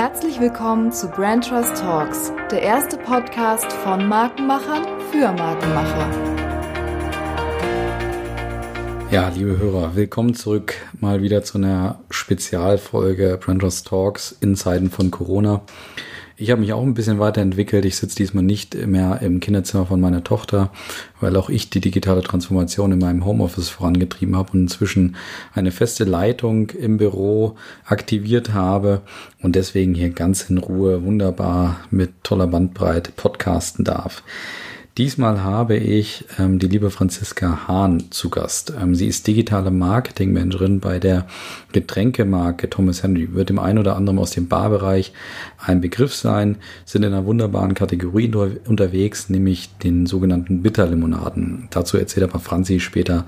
Herzlich willkommen zu Brand Trust Talks, der erste Podcast von Markenmachern für Markenmacher. Ja, liebe Hörer, willkommen zurück mal wieder zu einer Spezialfolge Brand Trust Talks in Zeiten von Corona. Ich habe mich auch ein bisschen weiterentwickelt. Ich sitze diesmal nicht mehr im Kinderzimmer von meiner Tochter, weil auch ich die digitale Transformation in meinem Homeoffice vorangetrieben habe und inzwischen eine feste Leitung im Büro aktiviert habe und deswegen hier ganz in Ruhe wunderbar mit toller Bandbreite podcasten darf. Diesmal habe ich ähm, die liebe Franziska Hahn zu Gast. Ähm, sie ist digitale Marketingmanagerin bei der Getränkemarke Thomas Henry. Wird dem einen oder anderen aus dem Barbereich ein Begriff sein, sind in einer wunderbaren Kategorie unterwegs, nämlich den sogenannten Bitterlimonaden. Dazu erzählt aber Franzi später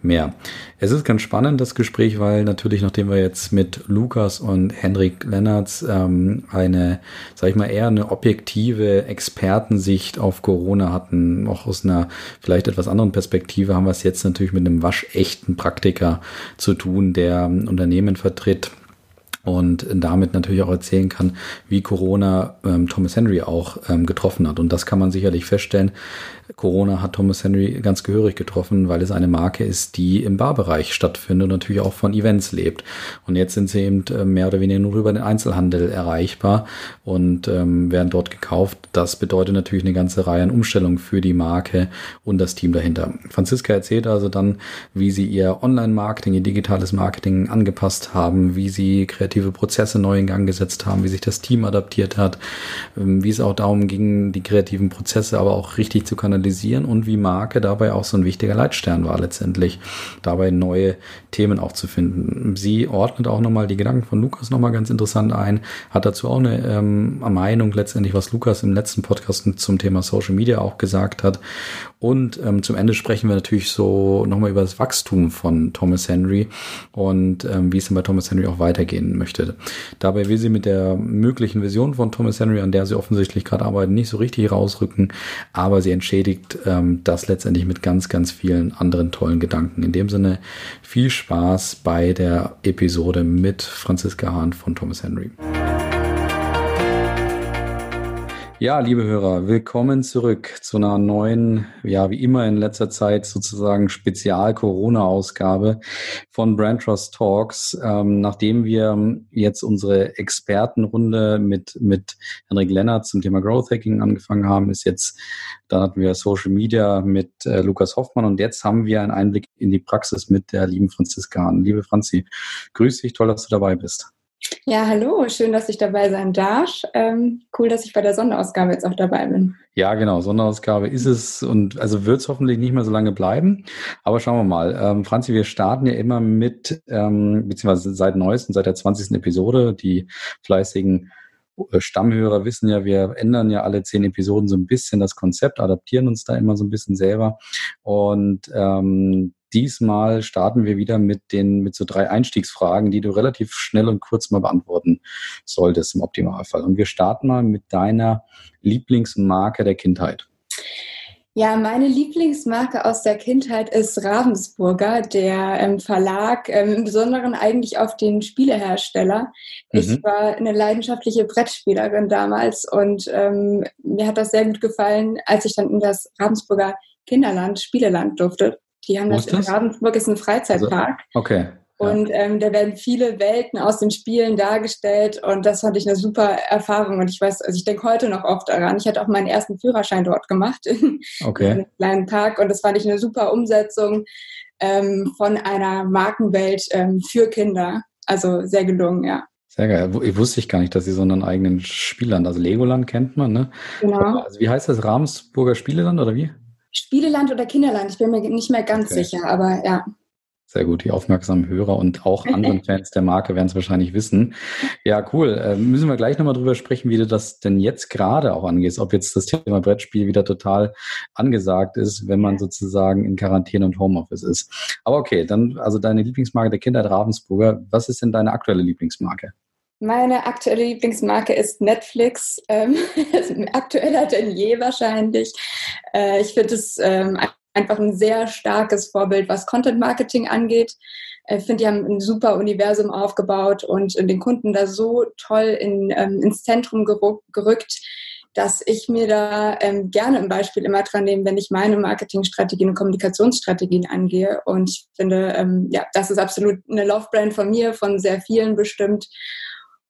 mehr. Es ist ganz spannend, das Gespräch, weil natürlich, nachdem wir jetzt mit Lukas und Henrik Lennartz ähm, eine, sag ich mal, eher eine objektive Expertensicht auf Corona hatten, auch aus einer vielleicht etwas anderen Perspektive, haben wir es jetzt natürlich mit einem waschechten Praktiker zu tun, der Unternehmen vertritt und damit natürlich auch erzählen kann, wie Corona ähm, Thomas Henry auch ähm, getroffen hat. Und das kann man sicherlich feststellen, Corona hat Thomas Henry ganz gehörig getroffen, weil es eine Marke ist, die im Barbereich stattfindet und natürlich auch von Events lebt. Und jetzt sind sie eben äh, mehr oder weniger nur über den Einzelhandel erreichbar und ähm, werden dort gekauft. Das bedeutet natürlich eine ganze Reihe an Umstellungen für die Marke und das Team dahinter. Franziska erzählt also dann, wie sie ihr Online-Marketing, ihr digitales Marketing angepasst haben, wie sie kreative Prozesse neu in Gang gesetzt haben, wie sich das Team adaptiert hat, ähm, wie es auch darum ging, die kreativen Prozesse aber auch richtig zu kanalisieren kanalisieren und wie Marke dabei auch so ein wichtiger Leitstern war letztendlich, dabei neue Themen auch zu finden. Sie ordnet auch nochmal die Gedanken von Lukas nochmal ganz interessant ein, hat dazu auch eine ähm, Meinung letztendlich, was Lukas im letzten Podcast zum Thema Social Media auch gesagt hat. Und ähm, zum Ende sprechen wir natürlich so nochmal über das Wachstum von Thomas Henry und ähm, wie es denn bei Thomas Henry auch weitergehen möchte. Dabei will sie mit der möglichen Vision von Thomas Henry, an der sie offensichtlich gerade arbeiten, nicht so richtig rausrücken, aber sie entschädigt bestätigt ähm, das letztendlich mit ganz, ganz vielen anderen tollen Gedanken. In dem Sinne viel Spaß bei der Episode mit Franziska Hahn von Thomas Henry. Ja, liebe Hörer, willkommen zurück zu einer neuen, ja, wie immer in letzter Zeit sozusagen Spezial-Corona-Ausgabe von Brand Trust Talks. Ähm, nachdem wir jetzt unsere Expertenrunde mit, mit Henrik Lennart zum Thema Growth Hacking angefangen haben, ist jetzt, dann hatten wir Social Media mit äh, Lukas Hoffmann und jetzt haben wir einen Einblick in die Praxis mit der lieben Franziska Hahn. Liebe Franzi, grüß dich, toll, dass du dabei bist. Ja, hallo, schön, dass ich dabei sein darf. Ähm, cool, dass ich bei der Sonderausgabe jetzt auch dabei bin. Ja, genau, Sonderausgabe ist es und also wird es hoffentlich nicht mehr so lange bleiben. Aber schauen wir mal. Ähm, Franzi, wir starten ja immer mit, ähm, beziehungsweise seit neuestem, seit der 20. Episode, die fleißigen äh, Stammhörer wissen ja, wir ändern ja alle zehn Episoden so ein bisschen das Konzept, adaptieren uns da immer so ein bisschen selber. Und ähm, diesmal starten wir wieder mit den, mit so drei Einstiegsfragen, die du relativ schnell und kurz mal beantworten solltest im Optimalfall. Und wir starten mal mit deiner Lieblingsmarke der Kindheit. Ja, meine Lieblingsmarke aus der Kindheit ist Ravensburger, der ähm, Verlag, ähm, im Besonderen eigentlich auf den Spielehersteller. Mhm. Ich war eine leidenschaftliche Brettspielerin damals und ähm, mir hat das sehr gut gefallen, als ich dann in das Ravensburger Kinderland, Spieleland durfte. Die haben das, das in Ravensburg, ist ein Freizeitpark. Also, okay. Und ähm, da werden viele Welten aus den Spielen dargestellt und das fand ich eine super Erfahrung. Und ich weiß, also ich denke heute noch oft daran. Ich hatte auch meinen ersten Führerschein dort gemacht, in, okay. in einem kleinen Park und das fand ich eine super Umsetzung ähm, von einer Markenwelt ähm, für Kinder. Also sehr gelungen, ja. Sehr geil. Ich wusste ich gar nicht, dass sie so einen eigenen Spielland, also Legoland kennt man, ne? Genau. Also wie heißt das? Ravensburger Spieleland oder wie? Spieleland oder Kinderland, ich bin mir nicht mehr ganz okay. sicher, aber ja. Sehr gut, die aufmerksamen Hörer und auch anderen Fans der Marke werden es wahrscheinlich wissen. Ja, cool. Äh, müssen wir gleich nochmal drüber sprechen, wie du das denn jetzt gerade auch angehst, ob jetzt das Thema Brettspiel wieder total angesagt ist, wenn man sozusagen in Quarantäne und Homeoffice ist. Aber okay, dann also deine Lieblingsmarke der Kindheit Ravensburger. Was ist denn deine aktuelle Lieblingsmarke? Meine aktuelle Lieblingsmarke ist Netflix. Ähm, aktueller denn je wahrscheinlich. Äh, ich finde es ähm, einfach ein sehr starkes Vorbild, was Content Marketing angeht. Ich finde, die haben ein super Universum aufgebaut und den Kunden da so toll in, ähm, ins Zentrum gerückt, dass ich mir da ähm, gerne ein Beispiel immer dran nehme, wenn ich meine Marketingstrategien und Kommunikationsstrategien angehe. Und ich finde, ähm, ja, das ist absolut eine Love-Brand von mir, von sehr vielen bestimmt.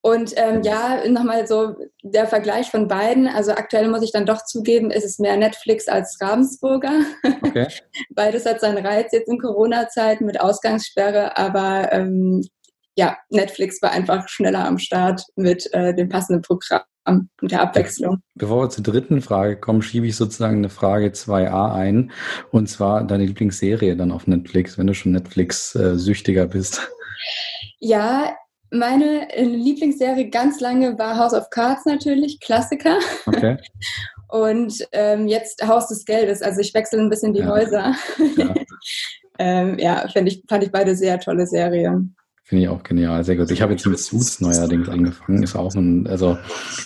Und ähm, ja, nochmal so der Vergleich von beiden. Also aktuell muss ich dann doch zugeben, ist es mehr Netflix als Ravensburger. Okay. Beides hat seinen Reiz jetzt in Corona-Zeiten mit Ausgangssperre, aber ähm, ja, Netflix war einfach schneller am Start mit äh, dem passenden Programm mit der Abwechslung. Bevor wir zur dritten Frage kommen, schiebe ich sozusagen eine Frage 2a ein. Und zwar deine Lieblingsserie dann auf Netflix, wenn du schon Netflix-süchtiger bist. Ja, meine äh, Lieblingsserie ganz lange war House of Cards natürlich, Klassiker. Okay. Und ähm, jetzt Haus des Geldes. Also ich wechsle ein bisschen die ja. Häuser. Ja, ähm, ja ich, fand ich beide sehr tolle Serien. Finde ich auch genial, sehr gut. Ich habe jetzt mit Suits neuerdings angefangen. Ist auch ein, also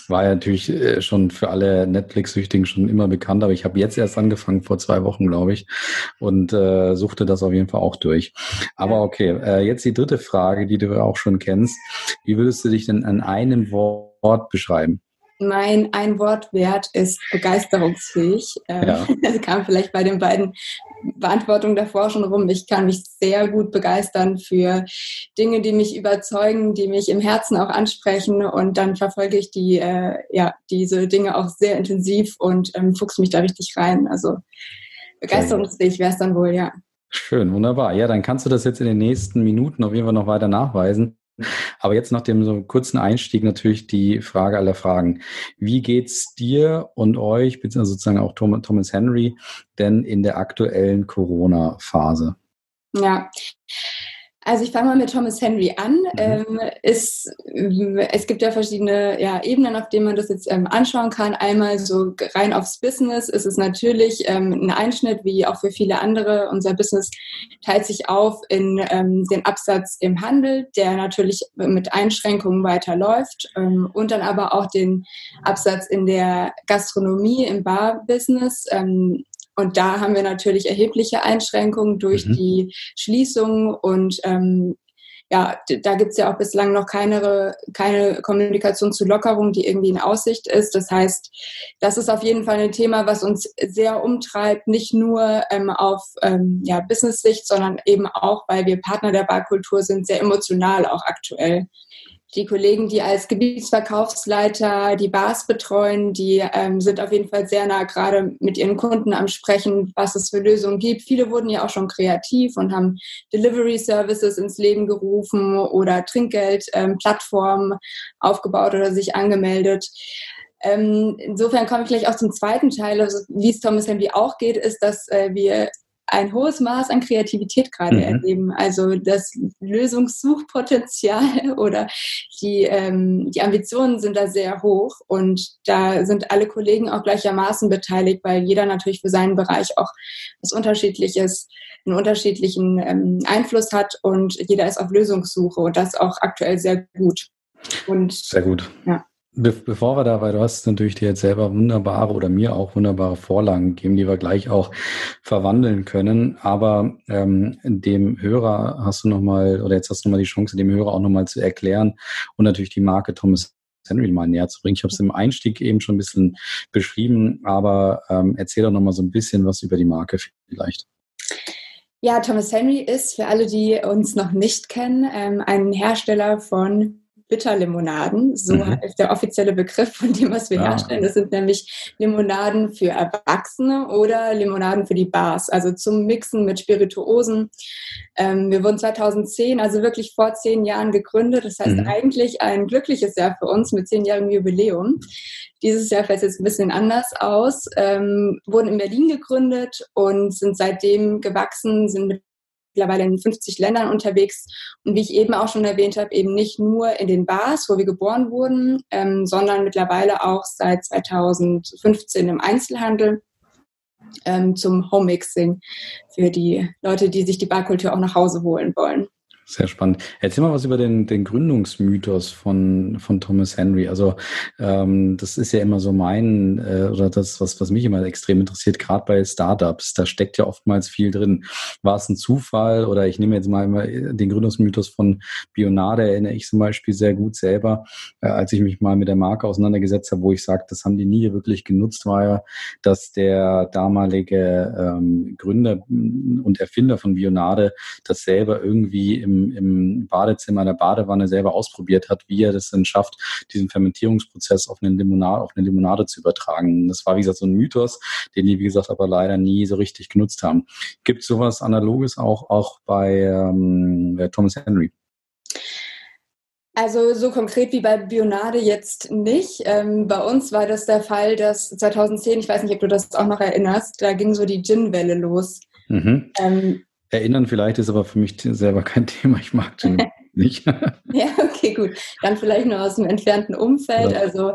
war ja natürlich äh, schon für alle Netflix-Süchtigen schon immer bekannt, aber ich habe jetzt erst angefangen, vor zwei Wochen, glaube ich, und äh, suchte das auf jeden Fall auch durch. Aber okay, äh, jetzt die dritte Frage, die du auch schon kennst. Wie würdest du dich denn an einem Wort beschreiben? Mein Ein-Wort-Wert ist begeisterungsfähig. Ja. Das kam vielleicht bei den beiden Beantwortungen davor schon rum. Ich kann mich sehr gut begeistern für Dinge, die mich überzeugen, die mich im Herzen auch ansprechen und dann verfolge ich die, äh, ja, diese Dinge auch sehr intensiv und ähm, fuchs mich da richtig rein. Also begeisterungsfähig wäre es dann wohl, ja. Schön, wunderbar. Ja, dann kannst du das jetzt in den nächsten Minuten auf jeden Fall noch weiter nachweisen. Aber jetzt nach dem so kurzen Einstieg natürlich die Frage aller Fragen. Wie geht's dir und euch, beziehungsweise sozusagen auch Thomas Henry, denn in der aktuellen Corona-Phase? Ja, also ich fange mal mit Thomas Henry an. Mhm. Ähm, ist, es gibt ja verschiedene ja, Ebenen, auf denen man das jetzt ähm, anschauen kann. Einmal so rein aufs Business ist es natürlich ähm, ein Einschnitt, wie auch für viele andere. Unser Business teilt sich auf in ähm, den Absatz im Handel, der natürlich mit Einschränkungen weiterläuft ähm, und dann aber auch den Absatz in der Gastronomie, im Bar-Business. Und da haben wir natürlich erhebliche Einschränkungen durch mhm. die Schließung und ähm, ja, da gibt's ja auch bislang noch keine, keine Kommunikation zu Lockerung, die irgendwie in Aussicht ist. Das heißt, das ist auf jeden Fall ein Thema, was uns sehr umtreibt, nicht nur ähm, auf ähm, ja, Business-Sicht, sondern eben auch, weil wir Partner der Barkultur sind, sehr emotional auch aktuell die Kollegen, die als Gebietsverkaufsleiter die Bars betreuen, die ähm, sind auf jeden Fall sehr nah gerade mit ihren Kunden am Sprechen, was es für Lösungen gibt. Viele wurden ja auch schon kreativ und haben Delivery Services ins Leben gerufen oder Trinkgeldplattformen ähm, aufgebaut oder sich angemeldet. Ähm, insofern komme ich gleich auch zum zweiten Teil. Also, wie es Thomas Henry auch geht, ist, dass äh, wir ein hohes Maß an Kreativität gerade mhm. erleben. Also das Lösungssuchpotenzial oder die, ähm, die Ambitionen sind da sehr hoch und da sind alle Kollegen auch gleichermaßen beteiligt, weil jeder natürlich für seinen Bereich auch was Unterschiedliches, einen unterschiedlichen ähm, Einfluss hat und jeder ist auf Lösungssuche und das auch aktuell sehr gut. Und, sehr gut. Ja. Be bevor wir da, weil du hast natürlich dir jetzt selber wunderbare oder mir auch wunderbare Vorlagen gegeben, die wir gleich auch verwandeln können. Aber ähm, dem Hörer hast du nochmal, oder jetzt hast du nochmal die Chance, dem Hörer auch nochmal zu erklären und natürlich die Marke Thomas Henry mal näher zu bringen. Ich habe es im Einstieg eben schon ein bisschen beschrieben, aber ähm, erzähl doch nochmal so ein bisschen was über die Marke vielleicht. Ja, Thomas Henry ist für alle, die uns noch nicht kennen, ähm, ein Hersteller von Bitterlimonaden. So mhm. ist der offizielle Begriff von dem, was wir ja. herstellen. Das sind nämlich Limonaden für Erwachsene oder Limonaden für die Bars, also zum Mixen mit Spirituosen. Ähm, wir wurden 2010, also wirklich vor zehn Jahren gegründet. Das heißt mhm. eigentlich ein glückliches Jahr für uns mit zehnjährigem Jubiläum. Dieses Jahr fällt es jetzt ein bisschen anders aus. Ähm, wurden in Berlin gegründet und sind seitdem gewachsen, sind mit mittlerweile in 50 Ländern unterwegs und wie ich eben auch schon erwähnt habe, eben nicht nur in den Bars, wo wir geboren wurden, ähm, sondern mittlerweile auch seit 2015 im Einzelhandel ähm, zum Homemixing für die Leute, die sich die Barkultur auch nach Hause holen wollen. Sehr spannend. Erzähl mal was über den, den Gründungsmythos von, von Thomas Henry. Also ähm, das ist ja immer so mein, äh, oder das, was, was mich immer extrem interessiert, gerade bei Startups. Da steckt ja oftmals viel drin. War es ein Zufall oder ich nehme jetzt mal immer den Gründungsmythos von Bionade, erinnere ich zum Beispiel sehr gut selber, äh, als ich mich mal mit der Marke auseinandergesetzt habe, wo ich sage, das haben die nie wirklich genutzt, war ja, dass der damalige ähm, Gründer und Erfinder von Bionade das selber irgendwie im im, Badezimmer, der Badewanne selber ausprobiert hat, wie er das denn schafft, diesen Fermentierungsprozess auf eine Limonade, auf eine Limonade zu übertragen. Das war, wie gesagt, so ein Mythos, den die, wie gesagt, aber leider nie so richtig genutzt haben. Gibt es sowas Analoges auch, auch bei ähm, Thomas Henry? Also so konkret wie bei Bionade jetzt nicht. Ähm, bei uns war das der Fall, dass 2010, ich weiß nicht, ob du das auch noch erinnerst, da ging so die Gin-Welle los. Mhm. Ähm, Erinnern vielleicht ist aber für mich selber kein Thema. Ich mag Gin nicht. ja, okay, gut. Dann vielleicht nur aus dem entfernten Umfeld. Ja. Also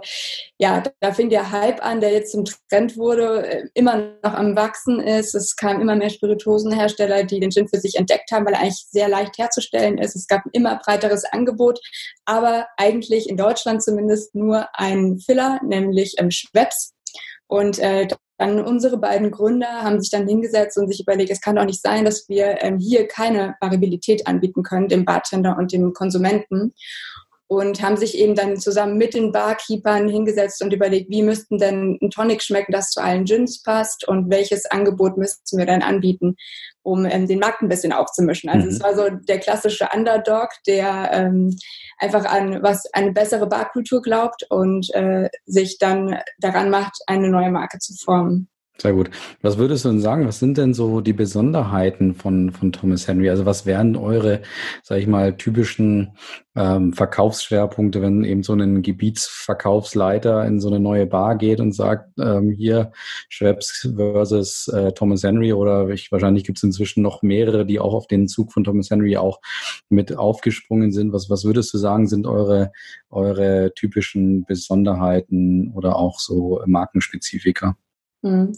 ja, da fing der Hype an, der jetzt zum Trend wurde, äh, immer noch am Wachsen ist. Es kamen immer mehr Spirituosenhersteller, die den Gin für sich entdeckt haben, weil er eigentlich sehr leicht herzustellen ist. Es gab ein immer breiteres Angebot, aber eigentlich in Deutschland zumindest nur ein Filler, nämlich ähm, Schweppes. Und äh, dann unsere beiden Gründer haben sich dann hingesetzt und sich überlegt, es kann doch nicht sein, dass wir ähm, hier keine Variabilität anbieten können, dem Bartender und dem Konsumenten und haben sich eben dann zusammen mit den Barkeepern hingesetzt und überlegt, wie müssten denn ein Tonic schmecken, das zu allen Gins passt und welches Angebot müssten wir dann anbieten, um ähm, den Markt ein bisschen aufzumischen. Also mhm. es war so der klassische Underdog, der ähm, einfach an was eine bessere Barkultur glaubt und äh, sich dann daran macht, eine neue Marke zu formen. Sehr gut. Was würdest du denn sagen? Was sind denn so die Besonderheiten von, von Thomas Henry? Also was wären eure, sag ich mal, typischen ähm, Verkaufsschwerpunkte, wenn eben so ein Gebietsverkaufsleiter in so eine neue Bar geht und sagt, ähm, hier Schweppes versus äh, Thomas Henry oder ich, wahrscheinlich gibt es inzwischen noch mehrere, die auch auf den Zug von Thomas Henry auch mit aufgesprungen sind. Was, was würdest du sagen, sind eure, eure typischen Besonderheiten oder auch so Markenspezifika? Mhm.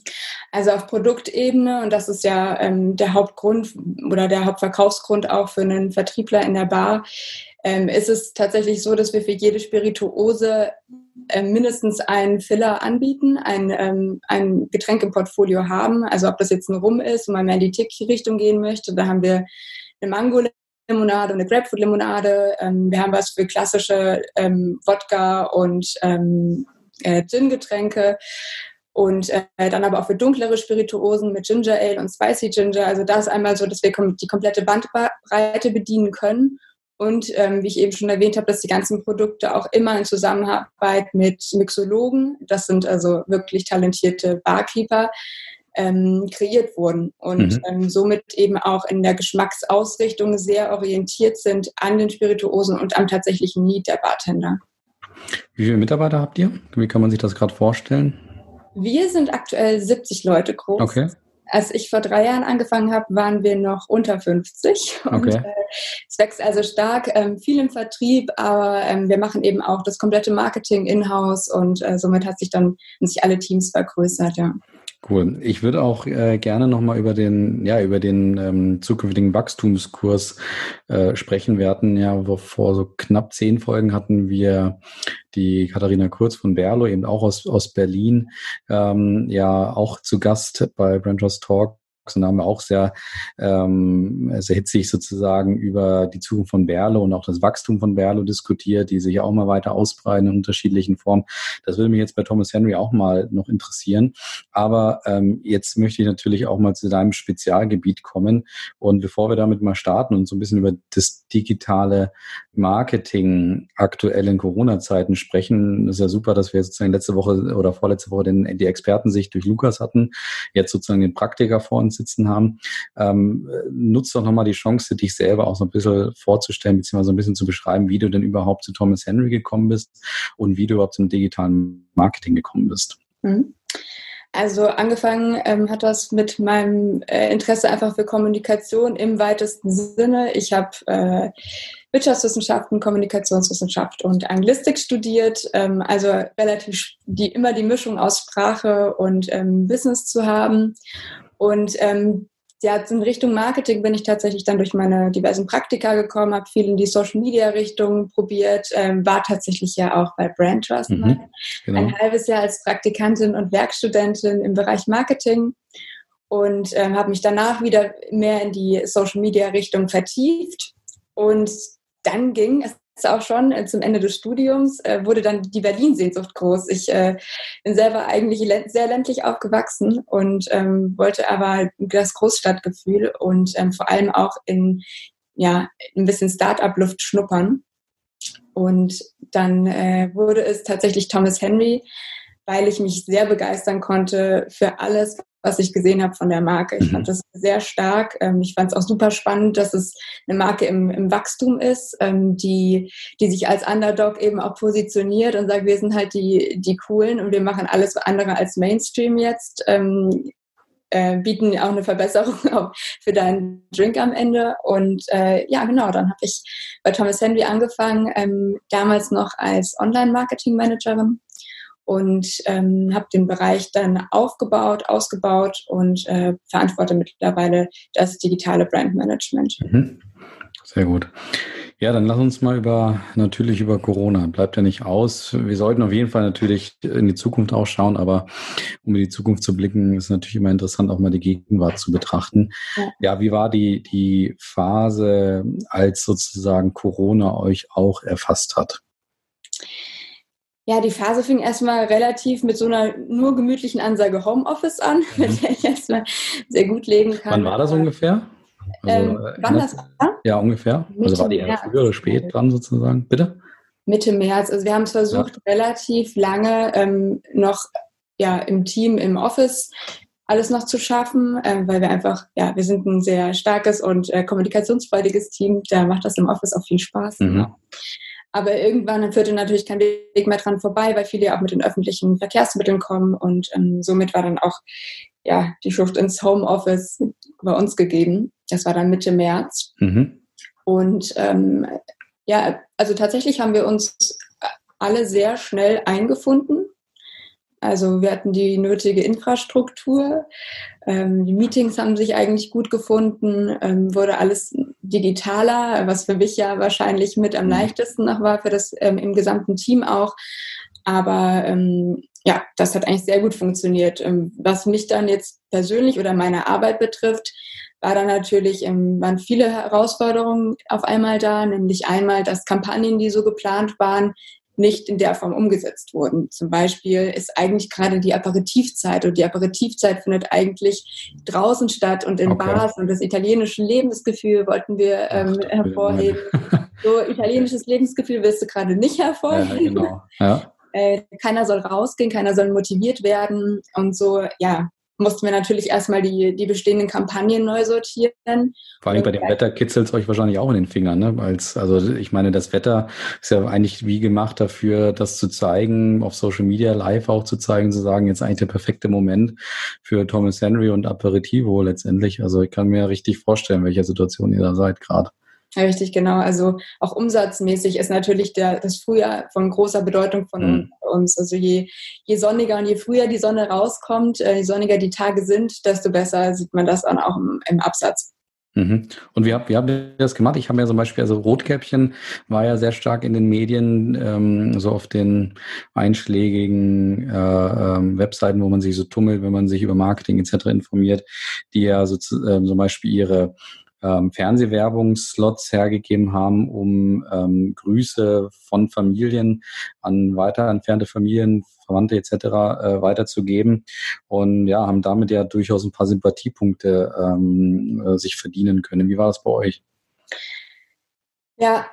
Also auf Produktebene, und das ist ja ähm, der Hauptgrund oder der Hauptverkaufsgrund auch für einen Vertriebler in der Bar, ähm, ist es tatsächlich so, dass wir für jede Spirituose äh, mindestens einen Filler anbieten, ein, ähm, ein Getränk haben. Also ob das jetzt ein Rum ist, wo man mehr in die Tiki-Richtung gehen möchte, da haben wir eine Mango-Limonade und eine Grapefruit-Limonade. Ähm, wir haben was für klassische ähm, Wodka und ähm, äh, Gin-Getränke und äh, dann aber auch für dunklere Spirituosen mit Ginger Ale und Spicy Ginger. Also das einmal so, dass wir die komplette Bandbreite bedienen können. Und ähm, wie ich eben schon erwähnt habe, dass die ganzen Produkte auch immer in Zusammenarbeit mit Mixologen, das sind also wirklich talentierte Barkeeper, ähm, kreiert wurden und mhm. ähm, somit eben auch in der Geschmacksausrichtung sehr orientiert sind an den Spirituosen und am tatsächlichen Need der Bartender. Wie viele Mitarbeiter habt ihr? Wie kann man sich das gerade vorstellen? Wir sind aktuell 70 Leute groß. Okay. Als ich vor drei Jahren angefangen habe, waren wir noch unter 50. Und, okay. Äh, es wächst also stark, ähm, viel im Vertrieb, aber ähm, wir machen eben auch das komplette Marketing in-house und äh, somit hat sich dann sich alle Teams vergrößert, ja. Cool. Ich würde auch äh, gerne nochmal über den, ja, über den ähm, zukünftigen Wachstumskurs äh, sprechen. Wir hatten ja vor so knapp zehn Folgen hatten wir die Katharina Kurz von Berlo, eben auch aus, aus Berlin, ähm, ja auch zu Gast bei Brandros Talk da haben wir auch sehr, ähm, sehr hitzig sozusagen über die Zukunft von Berlo und auch das Wachstum von Berlo diskutiert, die sich auch mal weiter ausbreiten in unterschiedlichen Formen. Das würde mich jetzt bei Thomas Henry auch mal noch interessieren. Aber ähm, jetzt möchte ich natürlich auch mal zu deinem Spezialgebiet kommen. Und bevor wir damit mal starten und so ein bisschen über das digitale Marketing aktuell in Corona-Zeiten sprechen, ist ja super, dass wir sozusagen letzte Woche oder vorletzte Woche den, die Expertensicht durch Lukas hatten, jetzt sozusagen den Praktiker vor uns sitzen haben. Ähm, nutzt doch nochmal die Chance, dich selber auch so ein bisschen vorzustellen, beziehungsweise ein bisschen zu beschreiben, wie du denn überhaupt zu Thomas Henry gekommen bist und wie du überhaupt zum digitalen Marketing gekommen bist. Mhm. Also angefangen ähm, hat das mit meinem äh, Interesse einfach für Kommunikation im weitesten Sinne. Ich habe äh, Wirtschaftswissenschaften, Kommunikationswissenschaft und Anglistik studiert, ähm, also relativ die immer die Mischung aus Sprache und ähm, Business zu haben und ähm, ja, in Richtung Marketing bin ich tatsächlich dann durch meine diversen Praktika gekommen, habe viel in die Social Media Richtung probiert, ähm, war tatsächlich ja auch bei Brand Trust mhm, genau. ein halbes Jahr als Praktikantin und Werkstudentin im Bereich Marketing und ähm, habe mich danach wieder mehr in die Social Media Richtung vertieft und dann ging es auch schon äh, zum Ende des Studiums, äh, wurde dann die Berlin-Sehnsucht groß. Ich äh, bin selber eigentlich sehr ländlich aufgewachsen und ähm, wollte aber das Großstadtgefühl und ähm, vor allem auch in ja, ein bisschen Start-up-Luft schnuppern. Und dann äh, wurde es tatsächlich Thomas Henry, weil ich mich sehr begeistern konnte für alles, was ich gesehen habe von der Marke. Ich fand mhm. das sehr stark. Ähm, ich fand es auch super spannend, dass es eine Marke im, im Wachstum ist, ähm, die, die sich als Underdog eben auch positioniert und sagt, wir sind halt die, die Coolen und wir machen alles andere als Mainstream jetzt. Ähm, äh, bieten auch eine Verbesserung für deinen Drink am Ende. Und äh, ja, genau, dann habe ich bei Thomas Henry angefangen, ähm, damals noch als Online-Marketing-Managerin und ähm, habe den Bereich dann aufgebaut, ausgebaut und äh, verantworte mittlerweile das digitale Brandmanagement. Mhm. Sehr gut. Ja, dann lass uns mal über natürlich über Corona. Bleibt ja nicht aus. Wir sollten auf jeden Fall natürlich in die Zukunft auch schauen, aber um in die Zukunft zu blicken, ist natürlich immer interessant, auch mal die Gegenwart zu betrachten. Ja, ja wie war die, die Phase, als sozusagen Corona euch auch erfasst hat? Ja, die Phase fing erstmal relativ mit so einer nur gemütlichen Ansage Homeoffice an, mhm. mit der ich erstmal sehr gut leben kann. Wann war das ungefähr? Also, ähm, äh, wann das war? Ja, ungefähr. Mitte also war die eher früh oder spät dran sozusagen? Bitte? Mitte März. Also wir haben es versucht, ja. relativ lange ähm, noch ja, im Team, im Office alles noch zu schaffen, ähm, weil wir einfach, ja, wir sind ein sehr starkes und äh, kommunikationsfreudiges Team. Da macht das im Office auch viel Spaß. Mhm. Aber irgendwann führte natürlich kein Weg mehr dran vorbei, weil viele ja auch mit den öffentlichen Verkehrsmitteln kommen und ähm, somit war dann auch ja, die Schlucht ins Homeoffice bei uns gegeben. Das war dann Mitte März. Mhm. Und ähm, ja, also tatsächlich haben wir uns alle sehr schnell eingefunden. Also wir hatten die nötige Infrastruktur. Ähm, die Meetings haben sich eigentlich gut gefunden, ähm, wurde alles digitaler, was für mich ja wahrscheinlich mit am mhm. leichtesten noch war, für das ähm, im gesamten Team auch. Aber ähm, ja, das hat eigentlich sehr gut funktioniert. Ähm, was mich dann jetzt persönlich oder meine Arbeit betrifft, war dann natürlich, ähm, waren viele Herausforderungen auf einmal da, nämlich einmal, dass Kampagnen, die so geplant waren, nicht in der Form umgesetzt wurden. Zum Beispiel ist eigentlich gerade die Aperitivzeit und die Aperitivzeit findet eigentlich draußen statt und in okay. Bars und das italienische Lebensgefühl wollten wir ähm, Ach, hervorheben. so italienisches Lebensgefühl willst du gerade nicht hervorheben. Ja, genau. Ja. Äh, keiner soll rausgehen, keiner soll motiviert werden und so, ja, mussten wir natürlich erstmal die, die bestehenden Kampagnen neu sortieren. Vor allem bei dem Wetter kitzelt es euch wahrscheinlich auch in den Fingern, ne? Als, also ich meine, das Wetter ist ja eigentlich wie gemacht dafür, das zu zeigen, auf Social Media live auch zu zeigen, zu sagen, jetzt eigentlich der perfekte Moment für Thomas Henry und Aperitivo letztendlich. Also ich kann mir richtig vorstellen, welche Situation ihr da seid gerade. Ja, richtig, genau. Also auch umsatzmäßig ist natürlich der, das Frühjahr von großer Bedeutung von mhm. uns. Also je, je sonniger und je früher die Sonne rauskommt, äh, je sonniger die Tage sind, desto besser sieht man das dann auch im, im Absatz. Mhm. Und wie habt, wie habt ihr das gemacht? Ich habe ja zum Beispiel, also Rotkäppchen war ja sehr stark in den Medien, ähm, so auf den einschlägigen äh, ähm, Webseiten, wo man sich so tummelt, wenn man sich über Marketing etc. informiert, die ja so, äh, zum Beispiel ihre ähm, Fernsehwerbungsslots hergegeben haben, um ähm, Grüße von Familien an weiter entfernte Familien, Verwandte etc. Äh, weiterzugeben und ja, haben damit ja durchaus ein paar Sympathiepunkte ähm, äh, sich verdienen können. Wie war das bei euch? Ja,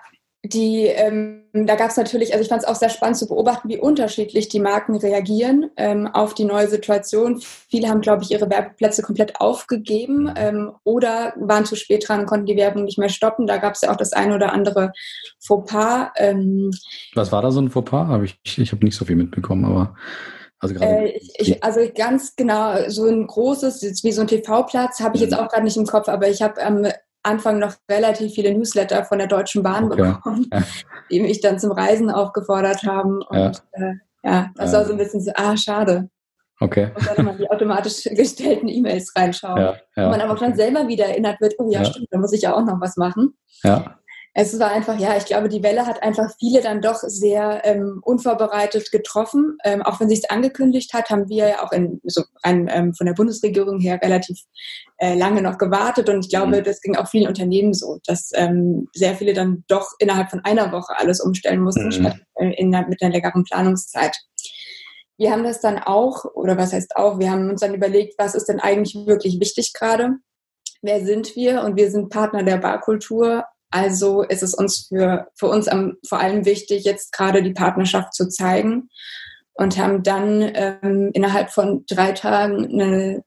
die, ähm, da gab es natürlich, also ich fand es auch sehr spannend zu beobachten, wie unterschiedlich die Marken reagieren ähm, auf die neue Situation. Viele haben, glaube ich, ihre Werbeplätze komplett aufgegeben ähm, oder waren zu spät dran und konnten die Werbung nicht mehr stoppen. Da gab es ja auch das eine oder andere Fauxpas. Ähm. Was war da so ein Fauxpas? Hab ich ich habe nicht so viel mitbekommen, aber. Also, äh, ich, ich, also ganz genau, so ein großes, wie so ein TV-Platz, habe ich jetzt mhm. auch gerade nicht im Kopf, aber ich habe am Anfang noch relativ viele Newsletter von der Deutschen Bahn okay. bekommen, ja. die mich dann zum Reisen aufgefordert haben. Und ja, äh, ja das war so ein bisschen so, ah, schade. Okay. Und dann nochmal die automatisch gestellten E-Mails reinschauen. Ja, ja, und man aber okay. dann selber wieder erinnert wird, oh ja, ja, stimmt, da muss ich ja auch noch was machen. Ja es war einfach, ja, ich glaube, die Welle hat einfach viele dann doch sehr ähm, unvorbereitet getroffen. Ähm, auch wenn sie es angekündigt hat, haben wir ja auch in, so ein, ähm, von der Bundesregierung her relativ äh, lange noch gewartet. Und ich glaube, mhm. das ging auch vielen Unternehmen so, dass ähm, sehr viele dann doch innerhalb von einer Woche alles umstellen mussten, mhm. statt äh, in, mit einer längeren Planungszeit. Wir haben das dann auch, oder was heißt auch, wir haben uns dann überlegt, was ist denn eigentlich wirklich wichtig gerade? Wer sind wir? Und wir sind Partner der Barkultur also ist es uns für, für uns am, vor allem wichtig, jetzt gerade die Partnerschaft zu zeigen und haben dann ähm, innerhalb von drei Tagen eine,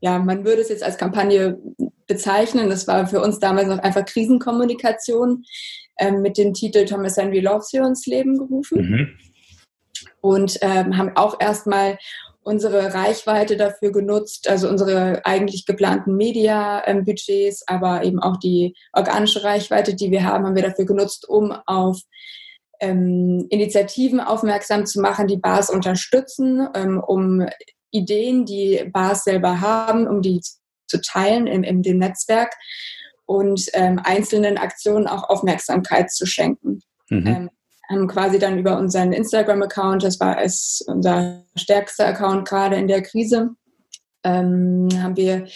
ja, man würde es jetzt als Kampagne bezeichnen. Das war für uns damals noch einfach Krisenkommunikation ähm, mit dem Titel Thomas Henry Loves You ins Leben gerufen. Mhm. Und ähm, haben auch erstmal unsere Reichweite dafür genutzt, also unsere eigentlich geplanten Media-Budgets, aber eben auch die organische Reichweite, die wir haben, haben wir dafür genutzt, um auf ähm, Initiativen aufmerksam zu machen, die Bars unterstützen, ähm, um Ideen, die Bars selber haben, um die zu teilen in, in dem Netzwerk und ähm, einzelnen Aktionen auch Aufmerksamkeit zu schenken. Mhm. Haben quasi dann über unseren Instagram-Account, das war es unser stärkster Account gerade in der Krise, ähm, haben wir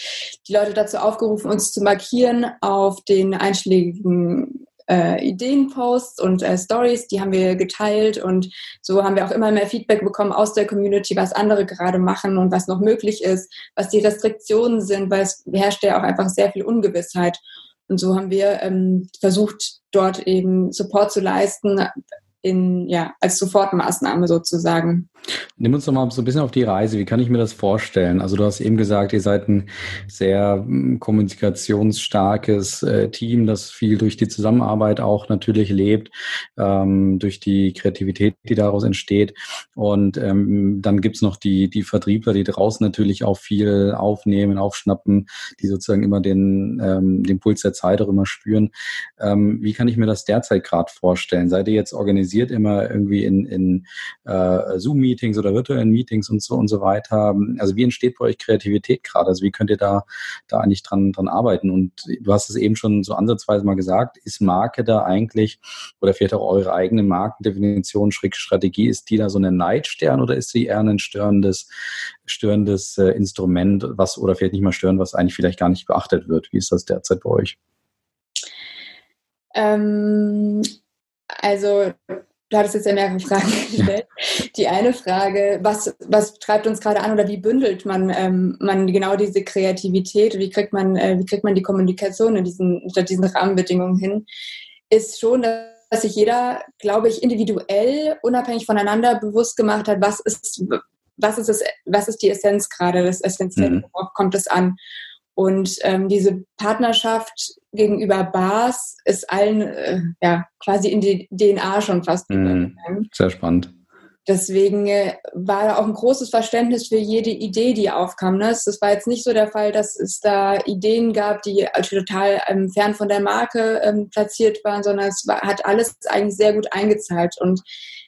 die Leute dazu aufgerufen, uns zu markieren auf den einschlägigen äh, Ideenposts und äh, Stories, die haben wir geteilt und so haben wir auch immer mehr Feedback bekommen aus der Community, was andere gerade machen und was noch möglich ist, was die Restriktionen sind, weil es herrscht ja auch einfach sehr viel Ungewissheit. Und so haben wir ähm, versucht, dort eben Support zu leisten, in, ja, als Sofortmaßnahme sozusagen. Nimm uns doch mal so ein bisschen auf die Reise. Wie kann ich mir das vorstellen? Also du hast eben gesagt, ihr seid ein sehr hm, kommunikationsstarkes äh, Team, das viel durch die Zusammenarbeit auch natürlich lebt, ähm, durch die Kreativität, die daraus entsteht. Und ähm, dann gibt's noch die, die Vertriebler, die draußen natürlich auch viel aufnehmen, aufschnappen, die sozusagen immer den, ähm, den Puls der Zeit auch immer spüren. Ähm, wie kann ich mir das derzeit gerade vorstellen? Seid ihr jetzt organisiert immer irgendwie in, in äh, Zoom Meetings oder virtuellen Meetings und so und so weiter. Also wie entsteht bei euch Kreativität gerade? Also wie könnt ihr da, da eigentlich dran, dran arbeiten? Und du hast es eben schon so ansatzweise mal gesagt, ist Marke da eigentlich oder vielleicht auch eure eigene Markendefinition, Schräg Strategie, ist die da so ein Neidstern oder ist sie eher ein störendes, störendes äh, Instrument, was oder vielleicht nicht mal stören, was eigentlich vielleicht gar nicht beachtet wird? Wie ist das derzeit bei euch? Ähm, also du hattest jetzt ja mehrere Fragen gestellt. Die eine Frage, was, was treibt uns gerade an oder wie bündelt man, ähm, man genau diese Kreativität, wie kriegt man, äh, wie kriegt man die Kommunikation in diesen, unter diesen Rahmenbedingungen hin, ist schon, dass sich jeder, glaube ich, individuell, unabhängig voneinander bewusst gemacht hat, was ist, was ist, das, was ist die Essenz gerade, das Essentielle, mhm. worauf kommt es an. Und ähm, diese Partnerschaft gegenüber Bars ist allen äh, ja quasi in die DNA schon fast mm, Sehr spannend. Deswegen äh, war da auch ein großes Verständnis für jede Idee, die aufkam. Ne? Es war jetzt nicht so der Fall, dass es da Ideen gab, die total ähm, fern von der Marke ähm, platziert waren, sondern es war, hat alles eigentlich sehr gut eingezahlt. Und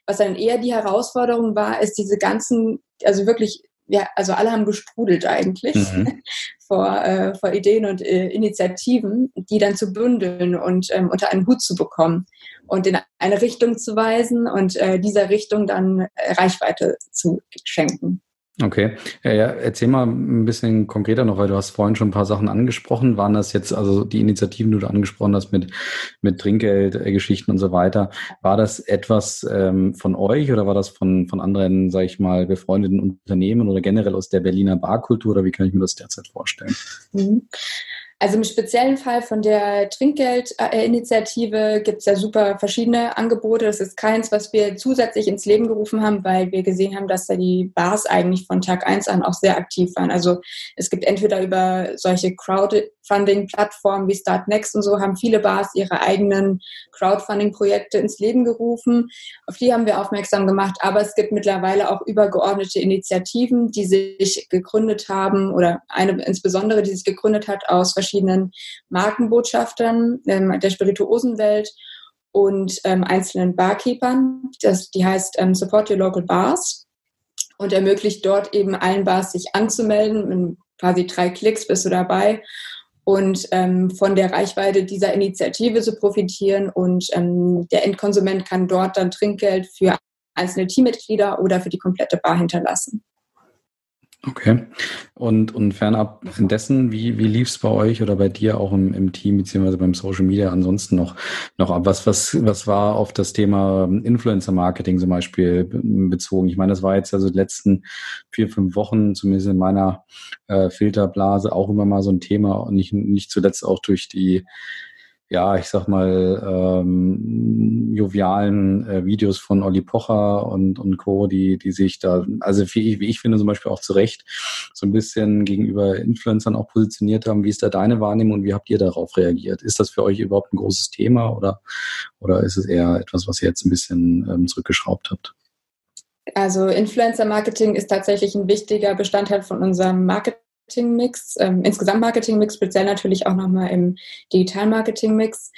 was dann eher die Herausforderung war, ist diese ganzen, also wirklich ja, also alle haben gesprudelt eigentlich mhm. vor, äh, vor Ideen und äh, Initiativen, die dann zu bündeln und ähm, unter einen Hut zu bekommen und in eine Richtung zu weisen und äh, dieser Richtung dann äh, Reichweite zu schenken. Okay, ja, ja, erzähl mal ein bisschen konkreter noch, weil du hast vorhin schon ein paar Sachen angesprochen. Waren das jetzt also die Initiativen, die du angesprochen hast mit mit Trinkgeldgeschichten und so weiter? War das etwas ähm, von euch oder war das von von anderen, sage ich mal, befreundeten Unternehmen oder generell aus der Berliner Barkultur? Oder wie kann ich mir das derzeit vorstellen? Mhm. Also im speziellen Fall von der Trinkgeldinitiative gibt es ja super verschiedene Angebote. Das ist keins, was wir zusätzlich ins Leben gerufen haben, weil wir gesehen haben, dass da die Bars eigentlich von Tag eins an auch sehr aktiv waren. Also es gibt entweder über solche Crowdfunding-Plattformen wie Startnext und so, haben viele Bars ihre eigenen Crowdfunding-Projekte ins Leben gerufen. Auf die haben wir aufmerksam gemacht. Aber es gibt mittlerweile auch übergeordnete Initiativen, die sich gegründet haben oder eine insbesondere, die sich gegründet hat aus verschiedenen Markenbotschaftern ähm, der Spirituosenwelt und ähm, einzelnen Barkeepern. Das, die heißt ähm, Support Your Local Bars. und ermöglicht dort eben allen Bars sich anzumelden. In quasi drei Klicks bist du dabei und ähm, von der Reichweite dieser Initiative zu profitieren. Und ähm, der Endkonsument kann dort dann Trinkgeld für einzelne Teammitglieder oder für die komplette Bar hinterlassen. Okay. Und, und fernab dessen, wie, wie lief es bei euch oder bei dir auch im, im Team beziehungsweise beim Social Media ansonsten noch, noch ab? Was, was, was war auf das Thema Influencer Marketing zum Beispiel bezogen? Ich meine, das war jetzt also die letzten vier, fünf Wochen, zumindest in meiner äh, Filterblase, auch immer mal so ein Thema und nicht, nicht zuletzt auch durch die ja, ich sag mal, ähm, jovialen äh, Videos von Olli Pocher und, und Co., die, die sich da, also wie, wie ich finde, zum Beispiel auch zu Recht so ein bisschen gegenüber Influencern auch positioniert haben. Wie ist da deine Wahrnehmung und wie habt ihr darauf reagiert? Ist das für euch überhaupt ein großes Thema oder, oder ist es eher etwas, was ihr jetzt ein bisschen ähm, zurückgeschraubt habt? Also Influencer-Marketing ist tatsächlich ein wichtiger Bestandteil von unserem Marketing. Marketing-Mix, ähm, insgesamt Marketing-Mix, speziell natürlich auch nochmal im Digital-Marketing-Mix.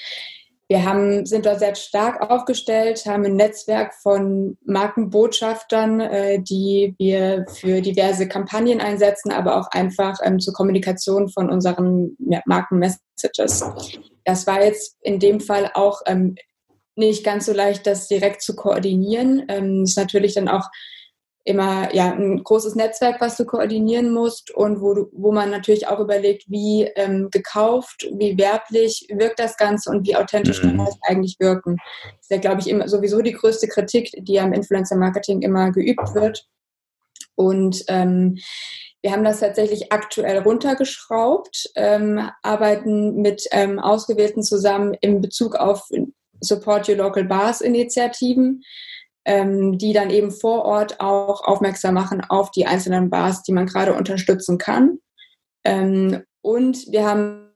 Wir haben, sind da sehr stark aufgestellt, haben ein Netzwerk von Markenbotschaftern, äh, die wir für diverse Kampagnen einsetzen, aber auch einfach ähm, zur Kommunikation von unseren ja, Markenmessages. Das war jetzt in dem Fall auch ähm, nicht ganz so leicht, das direkt zu koordinieren. Ähm, ist natürlich dann auch immer ja ein großes Netzwerk, was du koordinieren musst und wo du, wo man natürlich auch überlegt, wie ähm, gekauft, wie werblich wirkt das Ganze und wie authentisch mhm. kann das eigentlich wirken. Das ist ja, glaube ich, immer sowieso die größte Kritik, die am Influencer-Marketing immer geübt wird. Und ähm, wir haben das tatsächlich aktuell runtergeschraubt, ähm, arbeiten mit ähm, Ausgewählten zusammen in Bezug auf Support Your Local Bars Initiativen ähm, die dann eben vor Ort auch aufmerksam machen auf die einzelnen Bars, die man gerade unterstützen kann. Ähm, und wir haben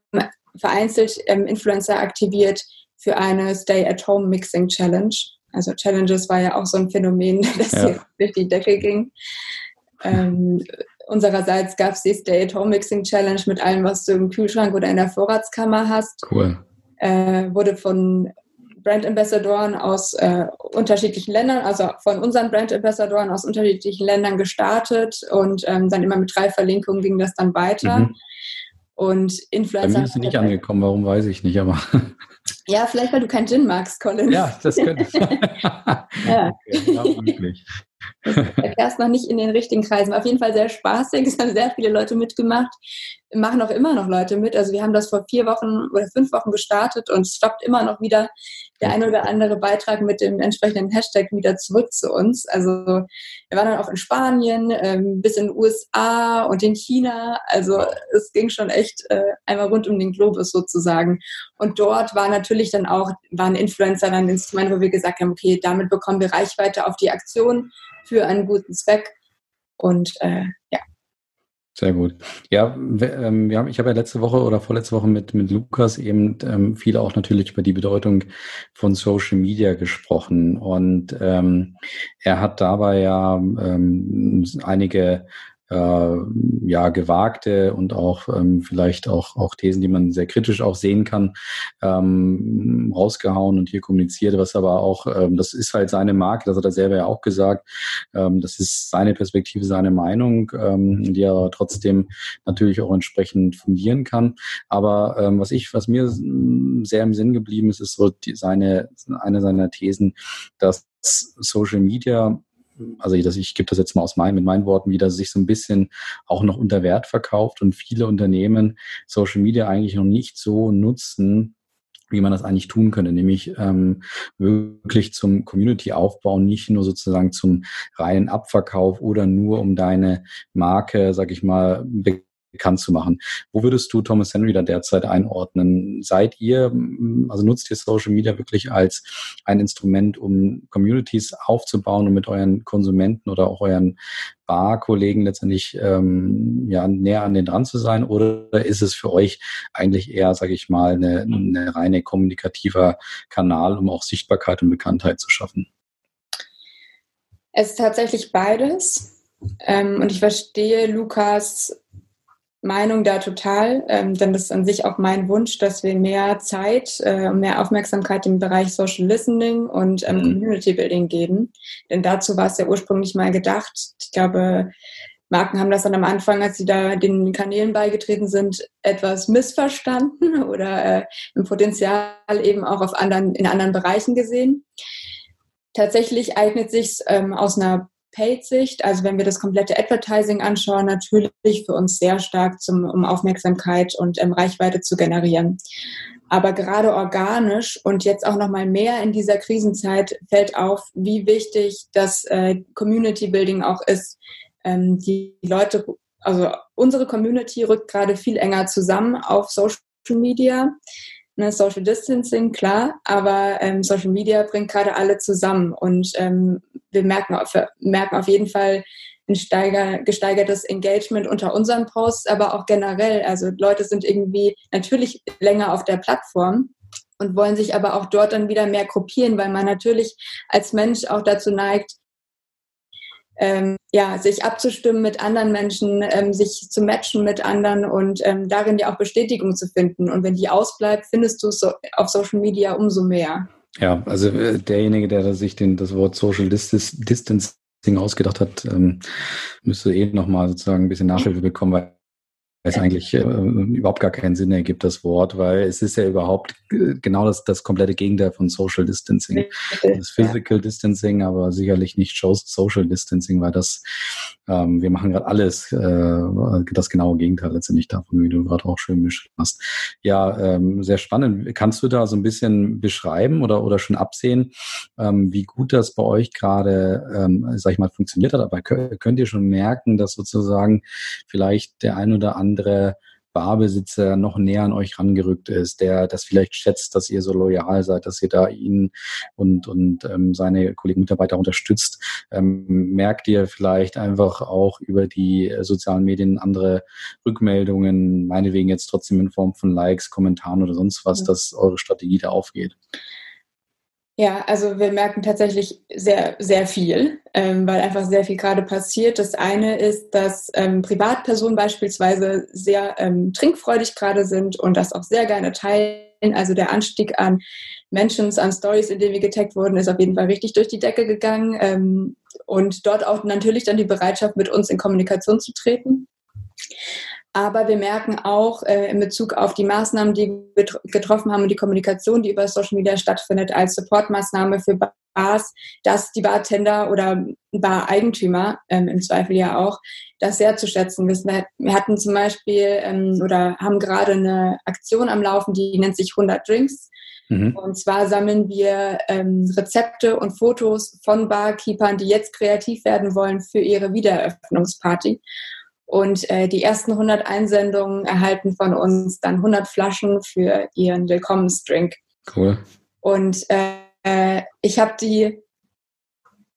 vereinzelt ähm, Influencer aktiviert für eine Stay-at-Home Mixing Challenge. Also Challenges war ja auch so ein Phänomen, das ja. durch die Decke ging. Ähm, unsererseits gab es die Stay-at-Home Mixing Challenge mit allem, was du im Kühlschrank oder in der Vorratskammer hast. Cool. Äh, wurde von Brand Ambassadoren aus äh, unterschiedlichen Ländern, also von unseren Brand Ambassadoren aus unterschiedlichen Ländern gestartet und ähm, dann immer mit drei Verlinkungen ging das dann weiter. Mhm. Und Influencer. Bei mir ist nicht angekommen, warum weiß ich nicht, aber. Ja, vielleicht weil du kein Gin magst, Colin. Ja, das könnte ja. Okay, ja, wirklich. erfährst noch nicht in den richtigen Kreisen. Auf jeden Fall sehr spaßig. Es haben sehr viele Leute mitgemacht. Machen auch immer noch Leute mit. Also wir haben das vor vier Wochen oder fünf Wochen gestartet und es stoppt immer noch wieder der ein oder andere Beitrag mit dem entsprechenden Hashtag wieder zurück zu uns. Also wir waren dann auch in Spanien, ähm, bis in den USA und in China. Also es ging schon echt äh, einmal rund um den Globus sozusagen. Und dort war natürlich dann auch, waren Influencer dann ein Instrument, wo wir gesagt haben, okay, damit bekommen wir Reichweite auf die Aktion für einen guten Zweck. Und äh, ja. Sehr gut. Ja, ähm, wir haben, ich habe ja letzte Woche oder vorletzte Woche mit, mit Lukas eben ähm, viel auch natürlich über die Bedeutung von Social Media gesprochen. Und ähm, er hat dabei ja ähm, einige äh, ja gewagte und auch ähm, vielleicht auch auch Thesen, die man sehr kritisch auch sehen kann, ähm, rausgehauen und hier kommuniziert, was aber auch ähm, das ist halt seine Marke, das hat er selber ja auch gesagt, ähm, das ist seine Perspektive, seine Meinung, ähm, die er trotzdem natürlich auch entsprechend fundieren kann. Aber ähm, was ich, was mir sehr im Sinn geblieben ist, ist so die, seine eine seiner Thesen, dass Social Media also ich, ich gebe das jetzt mal aus meinen, mit meinen Worten wieder, sich so ein bisschen auch noch unter Wert verkauft und viele Unternehmen Social Media eigentlich noch nicht so nutzen, wie man das eigentlich tun könnte, nämlich ähm, wirklich zum Community-Aufbau, nicht nur sozusagen zum reinen Abverkauf oder nur um deine Marke, sag ich mal, bekannt zu machen. Wo würdest du Thomas Henry da derzeit einordnen? Seid ihr, also nutzt ihr Social Media wirklich als ein Instrument, um Communities aufzubauen und mit euren Konsumenten oder auch euren Barkollegen letztendlich ähm, ja, näher an den dran zu sein? Oder ist es für euch eigentlich eher, sage ich mal, eine, eine reine kommunikativer Kanal, um auch Sichtbarkeit und Bekanntheit zu schaffen? Es ist tatsächlich beides. Ähm, und ich verstehe Lukas Meinung da total, ähm, denn das ist an sich auch mein Wunsch, dass wir mehr Zeit, äh, mehr Aufmerksamkeit im Bereich Social Listening und ähm, mhm. Community Building geben. Denn dazu war es ja ursprünglich mal gedacht. Ich glaube, Marken haben das dann am Anfang, als sie da den Kanälen beigetreten sind, etwas missverstanden oder äh, im Potenzial eben auch auf anderen, in anderen Bereichen gesehen. Tatsächlich eignet sich ähm, aus einer Paid-Sicht, also wenn wir das komplette Advertising anschauen, natürlich für uns sehr stark zum, um Aufmerksamkeit und ähm, Reichweite zu generieren. Aber gerade organisch und jetzt auch noch mal mehr in dieser Krisenzeit fällt auf, wie wichtig das äh, Community Building auch ist. Ähm, die Leute, also unsere Community rückt gerade viel enger zusammen auf Social Media ne, Social Distancing, klar, aber ähm, Social Media bringt gerade alle zusammen und ähm, wir merken auf, merken auf jeden Fall ein steiger, gesteigertes Engagement unter unseren Posts, aber auch generell. Also Leute sind irgendwie natürlich länger auf der Plattform und wollen sich aber auch dort dann wieder mehr gruppieren, weil man natürlich als Mensch auch dazu neigt, ähm, ja, sich abzustimmen mit anderen Menschen, ähm, sich zu matchen mit anderen und ähm, darin ja auch Bestätigung zu finden. Und wenn die ausbleibt, findest du es so auf Social Media umso mehr. Ja, also äh, derjenige, der sich den, das Wort Social Distancing ausgedacht hat, ähm, müsste eh nochmal sozusagen ein bisschen Nachhilfe bekommen, weil es eigentlich äh, überhaupt gar keinen Sinn ergibt, das Wort, weil es ist ja überhaupt äh, genau das, das komplette Gegenteil von Social Distancing. Das Physical Distancing, aber sicherlich nicht Social Distancing, weil das, ähm, wir machen gerade alles, äh, das genaue Gegenteil letztendlich davon, wie du gerade auch schön beschrieben hast. Ja, ähm, sehr spannend. Kannst du da so ein bisschen beschreiben oder, oder schon absehen, ähm, wie gut das bei euch gerade, ähm, sag ich mal, funktioniert hat? Aber könnt ihr schon merken, dass sozusagen vielleicht der ein oder andere andere Barbesitzer noch näher an euch rangerückt ist, der das vielleicht schätzt, dass ihr so loyal seid, dass ihr da ihn und, und ähm, seine Kollegen Mitarbeiter unterstützt. Ähm, merkt ihr vielleicht einfach auch über die äh, sozialen Medien andere Rückmeldungen, meinetwegen jetzt trotzdem in Form von Likes, Kommentaren oder sonst was, dass eure Strategie da aufgeht? Ja, also wir merken tatsächlich sehr, sehr viel, ähm, weil einfach sehr viel gerade passiert. Das eine ist, dass ähm, Privatpersonen beispielsweise sehr ähm, trinkfreudig gerade sind und das auch sehr gerne teilen. Also der Anstieg an Mentions, an Stories, in denen wir getaggt wurden, ist auf jeden Fall richtig durch die Decke gegangen. Ähm, und dort auch natürlich dann die Bereitschaft, mit uns in Kommunikation zu treten. Aber wir merken auch äh, in Bezug auf die Maßnahmen, die wir getroffen haben und die Kommunikation, die über Social Media stattfindet, als Supportmaßnahme für Bars, dass die Bartender oder Bar-Eigentümer ähm, im Zweifel ja auch das sehr zu schätzen wissen. Wir hatten zum Beispiel ähm, oder haben gerade eine Aktion am Laufen, die nennt sich 100 Drinks. Mhm. Und zwar sammeln wir ähm, Rezepte und Fotos von Barkeepern, die jetzt kreativ werden wollen für ihre Wiedereröffnungsparty. Und äh, die ersten 100 Einsendungen erhalten von uns dann 100 Flaschen für ihren Willkommensdrink. Cool. Und äh, ich habe die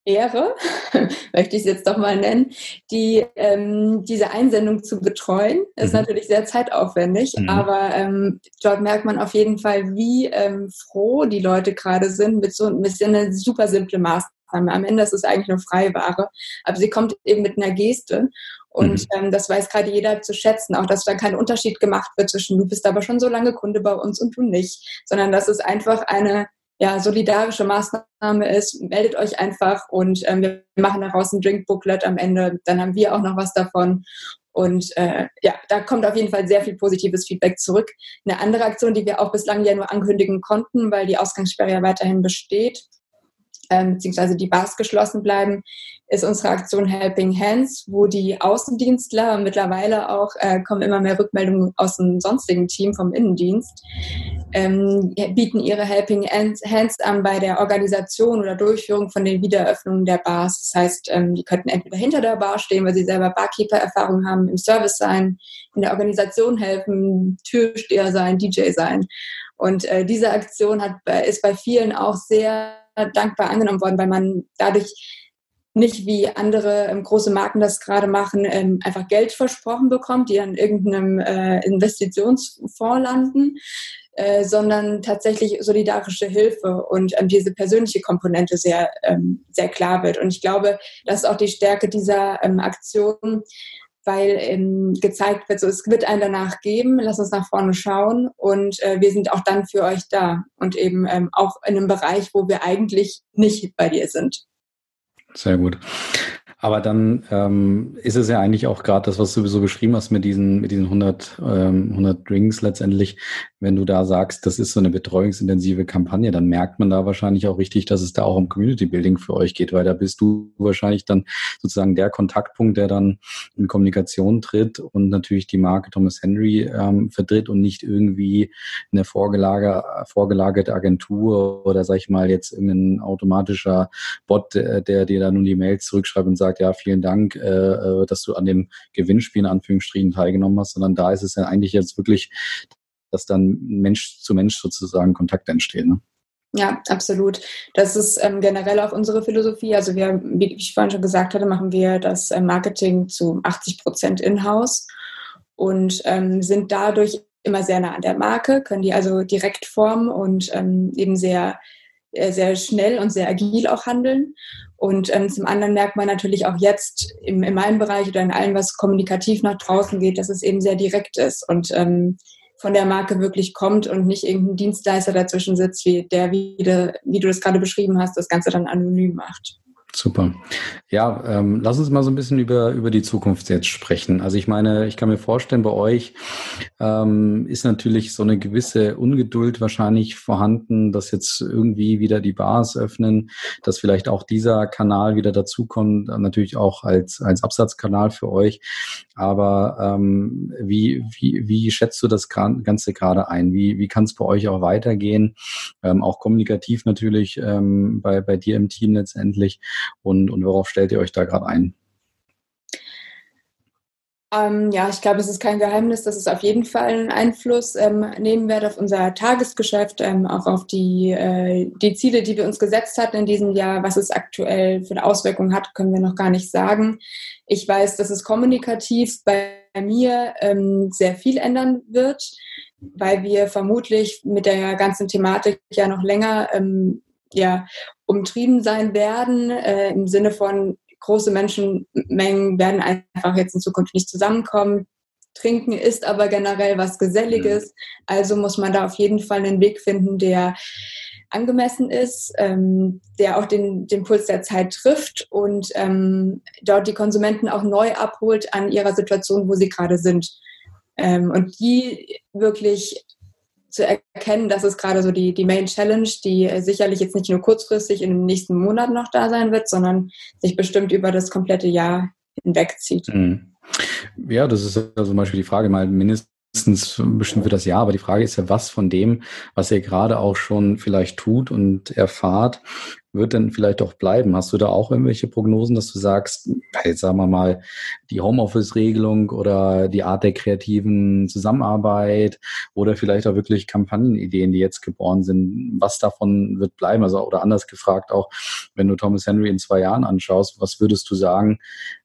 Ehre, möchte ich es jetzt doch mal nennen, die, ähm, diese Einsendung zu betreuen. Ist mhm. natürlich sehr zeitaufwendig, mhm. aber ähm, dort merkt man auf jeden Fall, wie ähm, froh die Leute gerade sind mit so mit so einer super simple Maßnahme. Am Ende ist es eigentlich nur Freiware, aber sie kommt eben mit einer Geste und mhm. ähm, das weiß gerade jeder zu schätzen, auch dass da kein Unterschied gemacht wird zwischen du bist aber schon so lange Kunde bei uns und du nicht, sondern dass es einfach eine ja, solidarische Maßnahme ist. Meldet euch einfach und ähm, wir machen daraus ein Drinkbooklet am Ende. Dann haben wir auch noch was davon. Und äh, ja, da kommt auf jeden Fall sehr viel positives Feedback zurück. Eine andere Aktion, die wir auch bislang ja nur ankündigen konnten, weil die Ausgangssperre ja weiterhin besteht, ähm, beziehungsweise die Bars geschlossen bleiben, ist unsere Aktion Helping Hands, wo die Außendienstler mittlerweile auch äh, kommen immer mehr Rückmeldungen aus dem sonstigen Team vom Innendienst, ähm, bieten ihre Helping Hands an bei der Organisation oder Durchführung von den Wiedereröffnungen der Bars. Das heißt, ähm, die könnten entweder hinter der Bar stehen, weil sie selber Barkeeper-Erfahrung haben, im Service sein, in der Organisation helfen, Türsteher sein, DJ sein. Und äh, diese Aktion hat, ist bei vielen auch sehr dankbar angenommen worden, weil man dadurch nicht wie andere ähm, große Marken das gerade machen, ähm, einfach Geld versprochen bekommt, die an irgendeinem äh, Investitionsfonds landen, äh, sondern tatsächlich solidarische Hilfe und ähm, diese persönliche Komponente sehr, sehr klar wird. Und ich glaube, das ist auch die Stärke dieser Aktion, weil ähm, gezeigt wird, so es wird einen danach geben, lass uns nach vorne schauen und äh, wir sind auch dann für euch da und eben ähm, auch in einem Bereich, wo wir eigentlich nicht bei dir sind. Sehr gut. Aber dann ähm, ist es ja eigentlich auch gerade das, was du sowieso beschrieben hast mit diesen, mit diesen 100, ähm, 100 Drinks letztendlich. Wenn du da sagst, das ist so eine betreuungsintensive Kampagne, dann merkt man da wahrscheinlich auch richtig, dass es da auch um Community Building für euch geht, weil da bist du wahrscheinlich dann sozusagen der Kontaktpunkt, der dann in Kommunikation tritt und natürlich die Marke Thomas Henry ähm, vertritt und nicht irgendwie eine vorgelager, vorgelagerte Agentur oder sag ich mal jetzt irgendein automatischer Bot, der, der dir da nun die Mails zurückschreibt und sagt, sagt, ja, vielen Dank, äh, äh, dass du an dem Gewinnspiel in Anführungsstrichen teilgenommen hast, sondern da ist es ja eigentlich jetzt wirklich, dass dann Mensch zu Mensch sozusagen Kontakt entsteht. Ne? Ja, absolut. Das ist ähm, generell auch unsere Philosophie. Also wir, wie ich vorhin schon gesagt hatte, machen wir das äh, Marketing zu 80 Prozent in-house und ähm, sind dadurch immer sehr nah an der Marke, können die also direkt formen und ähm, eben sehr äh, sehr schnell und sehr agil auch handeln. Und ähm, zum anderen merkt man natürlich auch jetzt im, in meinem Bereich oder in allem, was kommunikativ nach draußen geht, dass es eben sehr direkt ist und ähm, von der Marke wirklich kommt und nicht irgendein Dienstleister dazwischen sitzt, wie der, wie, de, wie du das gerade beschrieben hast, das Ganze dann anonym macht. Super. Ja, ähm, lass uns mal so ein bisschen über, über die Zukunft jetzt sprechen. Also ich meine, ich kann mir vorstellen, bei euch ähm, ist natürlich so eine gewisse Ungeduld wahrscheinlich vorhanden, dass jetzt irgendwie wieder die Bars öffnen, dass vielleicht auch dieser Kanal wieder dazukommt, natürlich auch als, als Absatzkanal für euch. Aber ähm, wie, wie, wie schätzt du das Ganze gerade ein? Wie, wie kann es bei euch auch weitergehen? Ähm, auch kommunikativ natürlich ähm, bei, bei dir im Team letztendlich und, und worauf stellt ihr euch da gerade ein? Ähm, ja, ich glaube, es ist kein Geheimnis, dass es auf jeden Fall einen Einfluss ähm, nehmen wird auf unser Tagesgeschäft, ähm, auch auf die, äh, die Ziele, die wir uns gesetzt hatten in diesem Jahr. Was es aktuell für eine Auswirkung hat, können wir noch gar nicht sagen. Ich weiß, dass es kommunikativ bei mir ähm, sehr viel ändern wird, weil wir vermutlich mit der ganzen Thematik ja noch länger ähm, ja, umtrieben sein werden, äh, im Sinne von große Menschenmengen werden einfach jetzt in Zukunft nicht zusammenkommen. Trinken ist aber generell was Geselliges, mhm. also muss man da auf jeden Fall einen Weg finden, der angemessen ist, ähm, der auch den, den Puls der Zeit trifft und ähm, dort die Konsumenten auch neu abholt an ihrer Situation, wo sie gerade sind. Ähm, und die wirklich zu erkennen, das ist gerade so die, die Main Challenge, die sicherlich jetzt nicht nur kurzfristig in den nächsten Monaten noch da sein wird, sondern sich bestimmt über das komplette Jahr hinwegzieht. Mhm. Ja, das ist ja zum Beispiel die Frage mal mindestens bestimmt für das Jahr, aber die Frage ist ja, was von dem, was ihr gerade auch schon vielleicht tut und erfahrt, wird denn vielleicht auch bleiben? Hast du da auch irgendwelche Prognosen, dass du sagst, jetzt sagen wir mal, die Homeoffice-Regelung oder die Art der kreativen Zusammenarbeit oder vielleicht auch wirklich Kampagnenideen, die jetzt geboren sind, was davon wird bleiben? Also, oder anders gefragt auch, wenn du Thomas Henry in zwei Jahren anschaust, was würdest du sagen,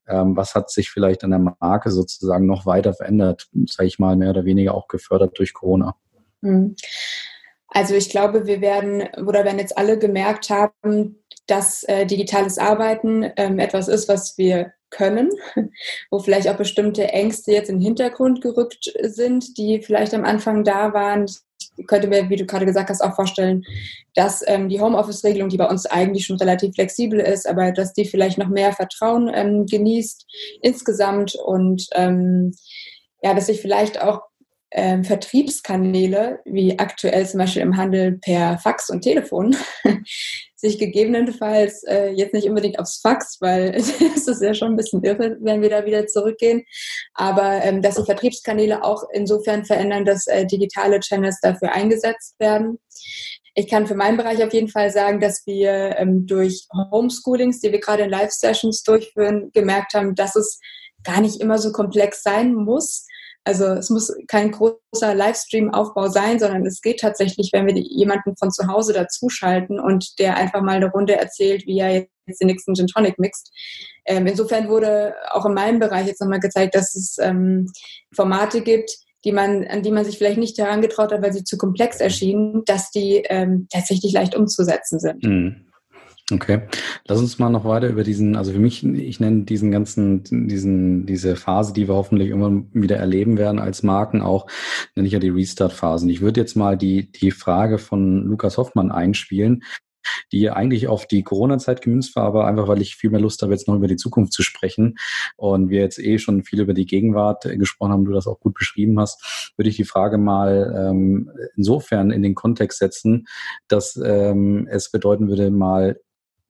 ähm, was hat sich vielleicht an der Marke sozusagen noch weiter verändert, sage ich mal, mehr oder weniger auch gefördert durch Corona? Hm. Also ich glaube, wir werden oder werden jetzt alle gemerkt haben, dass äh, digitales Arbeiten ähm, etwas ist, was wir können, wo vielleicht auch bestimmte Ängste jetzt in den Hintergrund gerückt sind, die vielleicht am Anfang da waren. Ich könnte mir, wie du gerade gesagt hast, auch vorstellen, dass ähm, die Homeoffice-Regelung, die bei uns eigentlich schon relativ flexibel ist, aber dass die vielleicht noch mehr Vertrauen ähm, genießt insgesamt und ähm, ja, dass sich vielleicht auch ähm, Vertriebskanäle, wie aktuell zum Beispiel im Handel per Fax und Telefon, sich gegebenenfalls äh, jetzt nicht unbedingt aufs Fax, weil es ist ja schon ein bisschen irre, wenn wir da wieder zurückgehen, aber ähm, dass sich Vertriebskanäle auch insofern verändern, dass äh, digitale Channels dafür eingesetzt werden. Ich kann für meinen Bereich auf jeden Fall sagen, dass wir ähm, durch Homeschoolings, die wir gerade in Live-Sessions durchführen, gemerkt haben, dass es gar nicht immer so komplex sein muss, also es muss kein großer Livestream-Aufbau sein, sondern es geht tatsächlich, wenn wir jemanden von zu Hause dazuschalten und der einfach mal eine Runde erzählt, wie er jetzt den nächsten Gin Tonic mixt. Ähm, insofern wurde auch in meinem Bereich jetzt nochmal gezeigt, dass es ähm, Formate gibt, die man, an die man sich vielleicht nicht herangetraut hat, weil sie zu komplex erschienen, dass die ähm, tatsächlich leicht umzusetzen sind. Mhm. Okay, lass uns mal noch weiter über diesen, also für mich, ich nenne diesen ganzen, diesen, diese Phase, die wir hoffentlich irgendwann wieder erleben werden als Marken auch, nenne ich ja die Restart-Phasen. Ich würde jetzt mal die, die Frage von Lukas Hoffmann einspielen die eigentlich auf die Corona-Zeit gemünzt war, aber einfach, weil ich viel mehr Lust habe, jetzt noch über die Zukunft zu sprechen und wir jetzt eh schon viel über die Gegenwart gesprochen haben, du das auch gut beschrieben hast, würde ich die Frage mal ähm, insofern in den Kontext setzen, dass ähm, es bedeuten würde, mal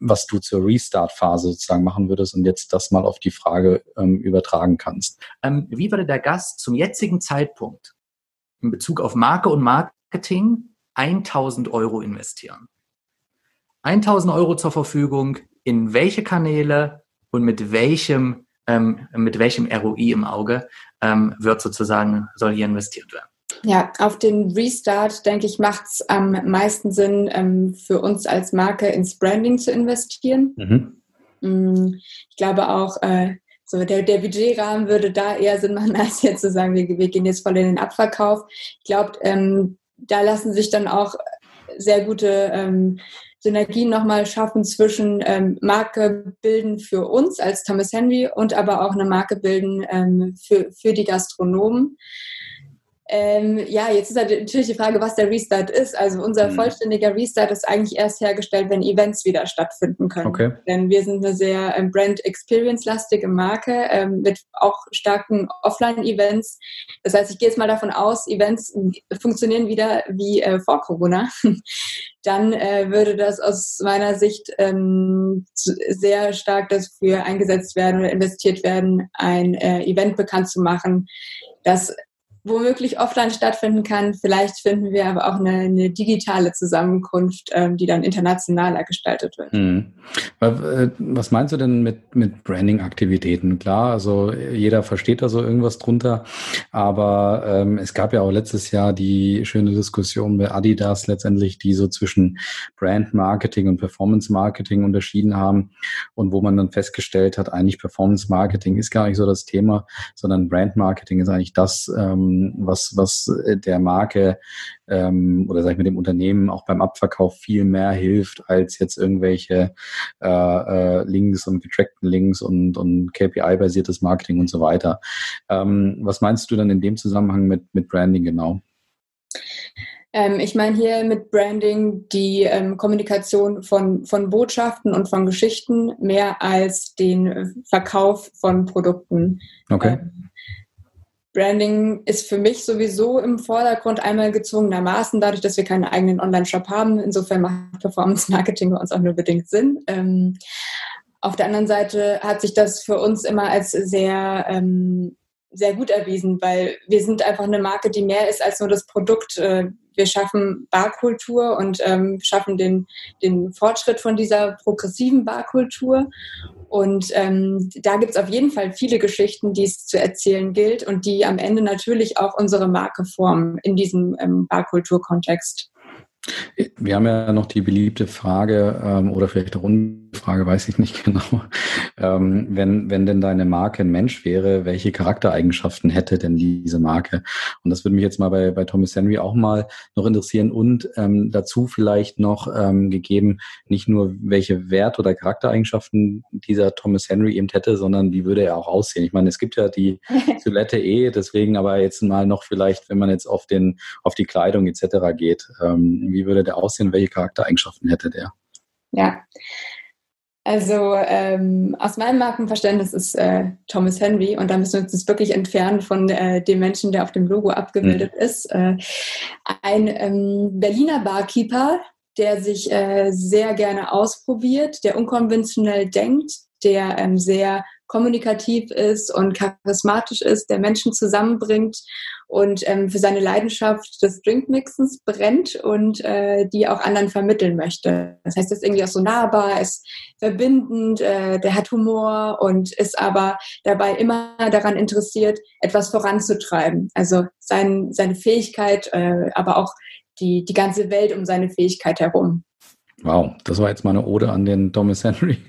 was du zur Restart-Phase sozusagen machen würdest und jetzt das mal auf die Frage ähm, übertragen kannst. Ähm, wie würde der Gast zum jetzigen Zeitpunkt in Bezug auf Marke und Marketing 1000 Euro investieren? 1000 Euro zur Verfügung, in welche Kanäle und mit welchem, ähm, mit welchem ROI im Auge ähm, wird sozusagen, soll hier investiert werden? Ja, auf den Restart, denke ich, macht es am meisten Sinn, ähm, für uns als Marke ins Branding zu investieren. Mhm. Mm, ich glaube auch, äh, so der, der Budgetrahmen würde da eher Sinn machen, als jetzt zu sagen, wir, wir gehen jetzt voll in den Abverkauf. Ich glaube, ähm, da lassen sich dann auch sehr gute ähm, Synergien nochmal schaffen zwischen ähm, Marke bilden für uns als Thomas Henry und aber auch eine Marke bilden ähm, für, für die Gastronomen. Ähm, ja, jetzt ist halt natürlich die Frage, was der Restart ist. Also unser mhm. vollständiger Restart ist eigentlich erst hergestellt, wenn Events wieder stattfinden können. Okay. Denn wir sind eine sehr ähm, Brand Experience-lastige Marke ähm, mit auch starken Offline-Events. Das heißt, ich gehe jetzt mal davon aus, Events funktionieren wieder wie äh, vor Corona. Dann äh, würde das aus meiner Sicht ähm, sehr stark dafür eingesetzt werden oder investiert werden, ein äh, Event bekannt zu machen, das womöglich offline stattfinden kann. Vielleicht finden wir aber auch eine, eine digitale Zusammenkunft, ähm, die dann internationaler gestaltet wird. Hm. Äh, was meinst du denn mit, mit Branding-Aktivitäten? Klar, also jeder versteht da so irgendwas drunter, aber ähm, es gab ja auch letztes Jahr die schöne Diskussion bei Adidas letztendlich, die so zwischen Brand-Marketing und Performance-Marketing unterschieden haben und wo man dann festgestellt hat, eigentlich Performance-Marketing ist gar nicht so das Thema, sondern Brand-Marketing ist eigentlich das, ähm, ähm, was, was äh, der Marke ähm, oder sag ich mit dem Unternehmen auch beim Abverkauf viel mehr hilft als jetzt irgendwelche äh, äh, Links und getrackten Links und, und KPI-basiertes Marketing und so weiter. Ähm, was meinst du dann in dem Zusammenhang mit, mit Branding genau? Ähm, ich meine hier mit Branding die ähm, Kommunikation von, von Botschaften und von Geschichten mehr als den Verkauf von Produkten. Okay. Ähm, Branding ist für mich sowieso im Vordergrund einmal gezwungenermaßen, dadurch, dass wir keinen eigenen Online-Shop haben. Insofern macht Performance-Marketing bei uns auch nur bedingt Sinn. Ähm, auf der anderen Seite hat sich das für uns immer als sehr, ähm, sehr gut erwiesen, weil wir sind einfach eine Marke, die mehr ist als nur das Produkt. Äh, wir schaffen Barkultur und ähm, schaffen den, den Fortschritt von dieser progressiven Barkultur. Und ähm, da gibt es auf jeden Fall viele Geschichten, die es zu erzählen gilt und die am Ende natürlich auch unsere Marke formen in diesem ähm, Barkulturkontext. Wir haben ja noch die beliebte Frage ähm, oder vielleicht auch Frage, weiß ich nicht genau. Ähm, wenn, wenn denn deine Marke ein Mensch wäre, welche Charaktereigenschaften hätte denn diese Marke? Und das würde mich jetzt mal bei, bei Thomas Henry auch mal noch interessieren und ähm, dazu vielleicht noch ähm, gegeben, nicht nur welche Wert- oder Charaktereigenschaften dieser Thomas Henry eben hätte, sondern wie würde er auch aussehen? Ich meine, es gibt ja die Silhouette eh, deswegen aber jetzt mal noch vielleicht, wenn man jetzt auf den, auf die Kleidung etc. geht, wie würde der aussehen? Welche Charaktereigenschaften hätte der? Ja, also ähm, aus meinem Markenverständnis ist äh, Thomas Henry und da müssen wir uns jetzt wirklich entfernen von äh, dem Menschen, der auf dem Logo abgebildet mhm. ist. Äh, ein ähm, Berliner Barkeeper, der sich äh, sehr gerne ausprobiert, der unkonventionell denkt, der ähm, sehr kommunikativ ist und charismatisch ist, der Menschen zusammenbringt und ähm, für seine Leidenschaft des Drinkmixens brennt und äh, die auch anderen vermitteln möchte. Das heißt, er ist irgendwie auch so nahbar, ist verbindend, äh, der hat Humor und ist aber dabei immer daran interessiert, etwas voranzutreiben. Also sein, seine Fähigkeit, äh, aber auch die, die ganze Welt um seine Fähigkeit herum. Wow, das war jetzt mal eine Ode an den Thomas Henry.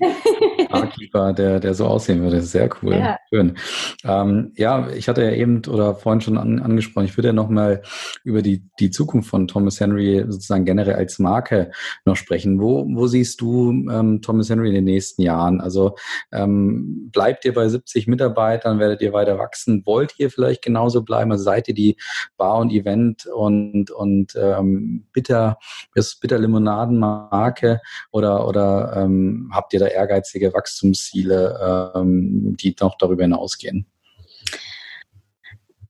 Barkeeper, der, der so aussehen würde. Sehr cool. Ja. Schön. Ähm, ja, ich hatte ja eben oder vorhin schon an, angesprochen, ich würde ja nochmal über die, die Zukunft von Thomas Henry sozusagen generell als Marke noch sprechen. Wo, wo siehst du ähm, Thomas Henry in den nächsten Jahren? Also ähm, bleibt ihr bei 70 Mitarbeitern? Werdet ihr weiter wachsen? Wollt ihr vielleicht genauso bleiben? Also seid ihr die Bar- und Event- und, und ähm, Bitter, Bitter-Limonaden-Marke oder, oder ähm, habt ihr da ehrgeizige Wachstumsziele, ähm, die noch darüber hinausgehen?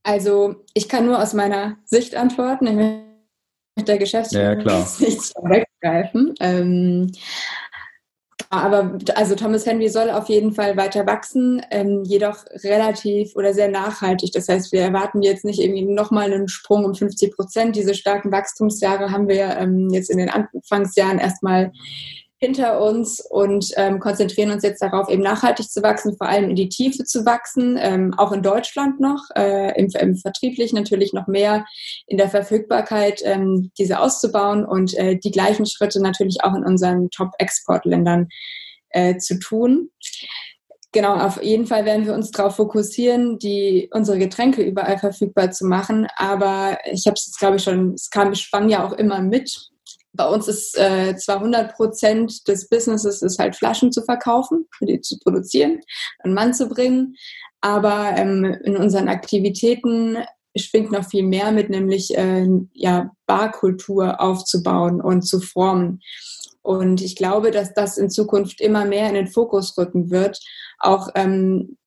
Also ich kann nur aus meiner Sicht antworten. Ich möchte der Geschäftsführung ja, nichts vorweggreifen. Ähm, aber also Thomas Henry soll auf jeden Fall weiter wachsen, ähm, jedoch relativ oder sehr nachhaltig. Das heißt, wir erwarten jetzt nicht irgendwie nochmal einen Sprung um 50 Prozent. Diese starken Wachstumsjahre haben wir ähm, jetzt in den Anfangsjahren erstmal hinter uns und ähm, konzentrieren uns jetzt darauf, eben nachhaltig zu wachsen, vor allem in die Tiefe zu wachsen, ähm, auch in Deutschland noch, äh, im, im Vertrieblich natürlich noch mehr in der Verfügbarkeit, ähm, diese auszubauen und äh, die gleichen Schritte natürlich auch in unseren Top-Export-Ländern äh, zu tun. Genau, auf jeden Fall werden wir uns darauf fokussieren, die unsere Getränke überall verfügbar zu machen. Aber ich habe es jetzt, glaube ich, schon, es kam, schwang ja auch immer mit bei uns ist äh, zwar 100 Prozent des Businesses ist halt Flaschen zu verkaufen, die zu produzieren, einen Mann zu bringen, aber ähm, in unseren Aktivitäten schwingt noch viel mehr mit, nämlich äh, ja Barkultur aufzubauen und zu formen. Und ich glaube, dass das in Zukunft immer mehr in den Fokus rücken wird, auch ähm, äh,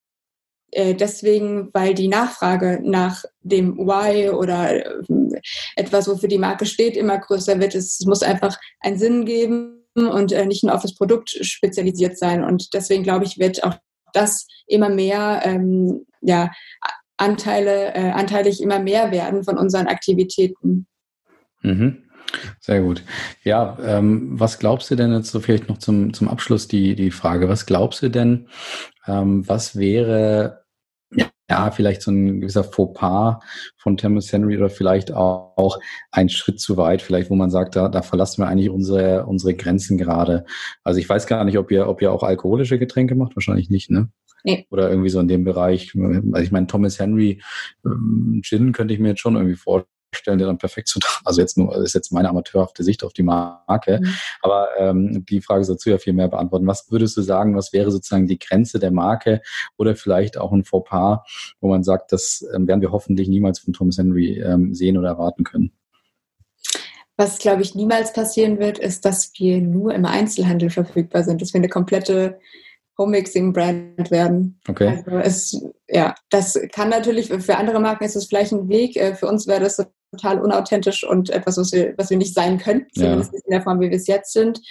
deswegen, weil die Nachfrage nach dem Why oder äh, etwas, wofür die Marke steht, immer größer wird. Es muss einfach einen Sinn geben und äh, nicht nur auf das Produkt spezialisiert sein. Und deswegen glaube ich, wird auch das immer mehr, ähm, ja, Anteile, äh, anteilig immer mehr werden von unseren Aktivitäten. Mhm. Sehr gut. Ja, ähm, was glaubst du denn jetzt so vielleicht noch zum, zum Abschluss die, die Frage, was glaubst du denn, ähm, was wäre ja, vielleicht so ein gewisser Fauxpas von Thomas Henry oder vielleicht auch, ein Schritt zu weit, vielleicht wo man sagt, da, da verlassen wir eigentlich unsere, unsere Grenzen gerade. Also ich weiß gar nicht, ob ihr, ob ihr auch alkoholische Getränke macht, wahrscheinlich nicht, ne? Nee. Oder irgendwie so in dem Bereich. Also ich meine, Thomas Henry ähm, Gin könnte ich mir jetzt schon irgendwie vorstellen stellen, der dann perfekt zu Also jetzt nur, das ist jetzt meine amateurhafte Sicht auf die Marke. Mhm. Aber ähm, die Frage sollst du ja viel mehr beantworten. Was würdest du sagen, was wäre sozusagen die Grenze der Marke oder vielleicht auch ein Fauxpas, wo man sagt, das ähm, werden wir hoffentlich niemals von Thomas Henry ähm, sehen oder erwarten können? Was, glaube ich, niemals passieren wird, ist, dass wir nur im Einzelhandel verfügbar sind, dass wir eine komplette Home-Mixing-Brand werden. Okay. Also es, ja, das kann natürlich, für andere Marken ist es vielleicht ein Weg, äh, für uns wäre das total unauthentisch und etwas, was wir, was wir nicht sein können, zumindest ja. in der Form, wie wir es jetzt sind.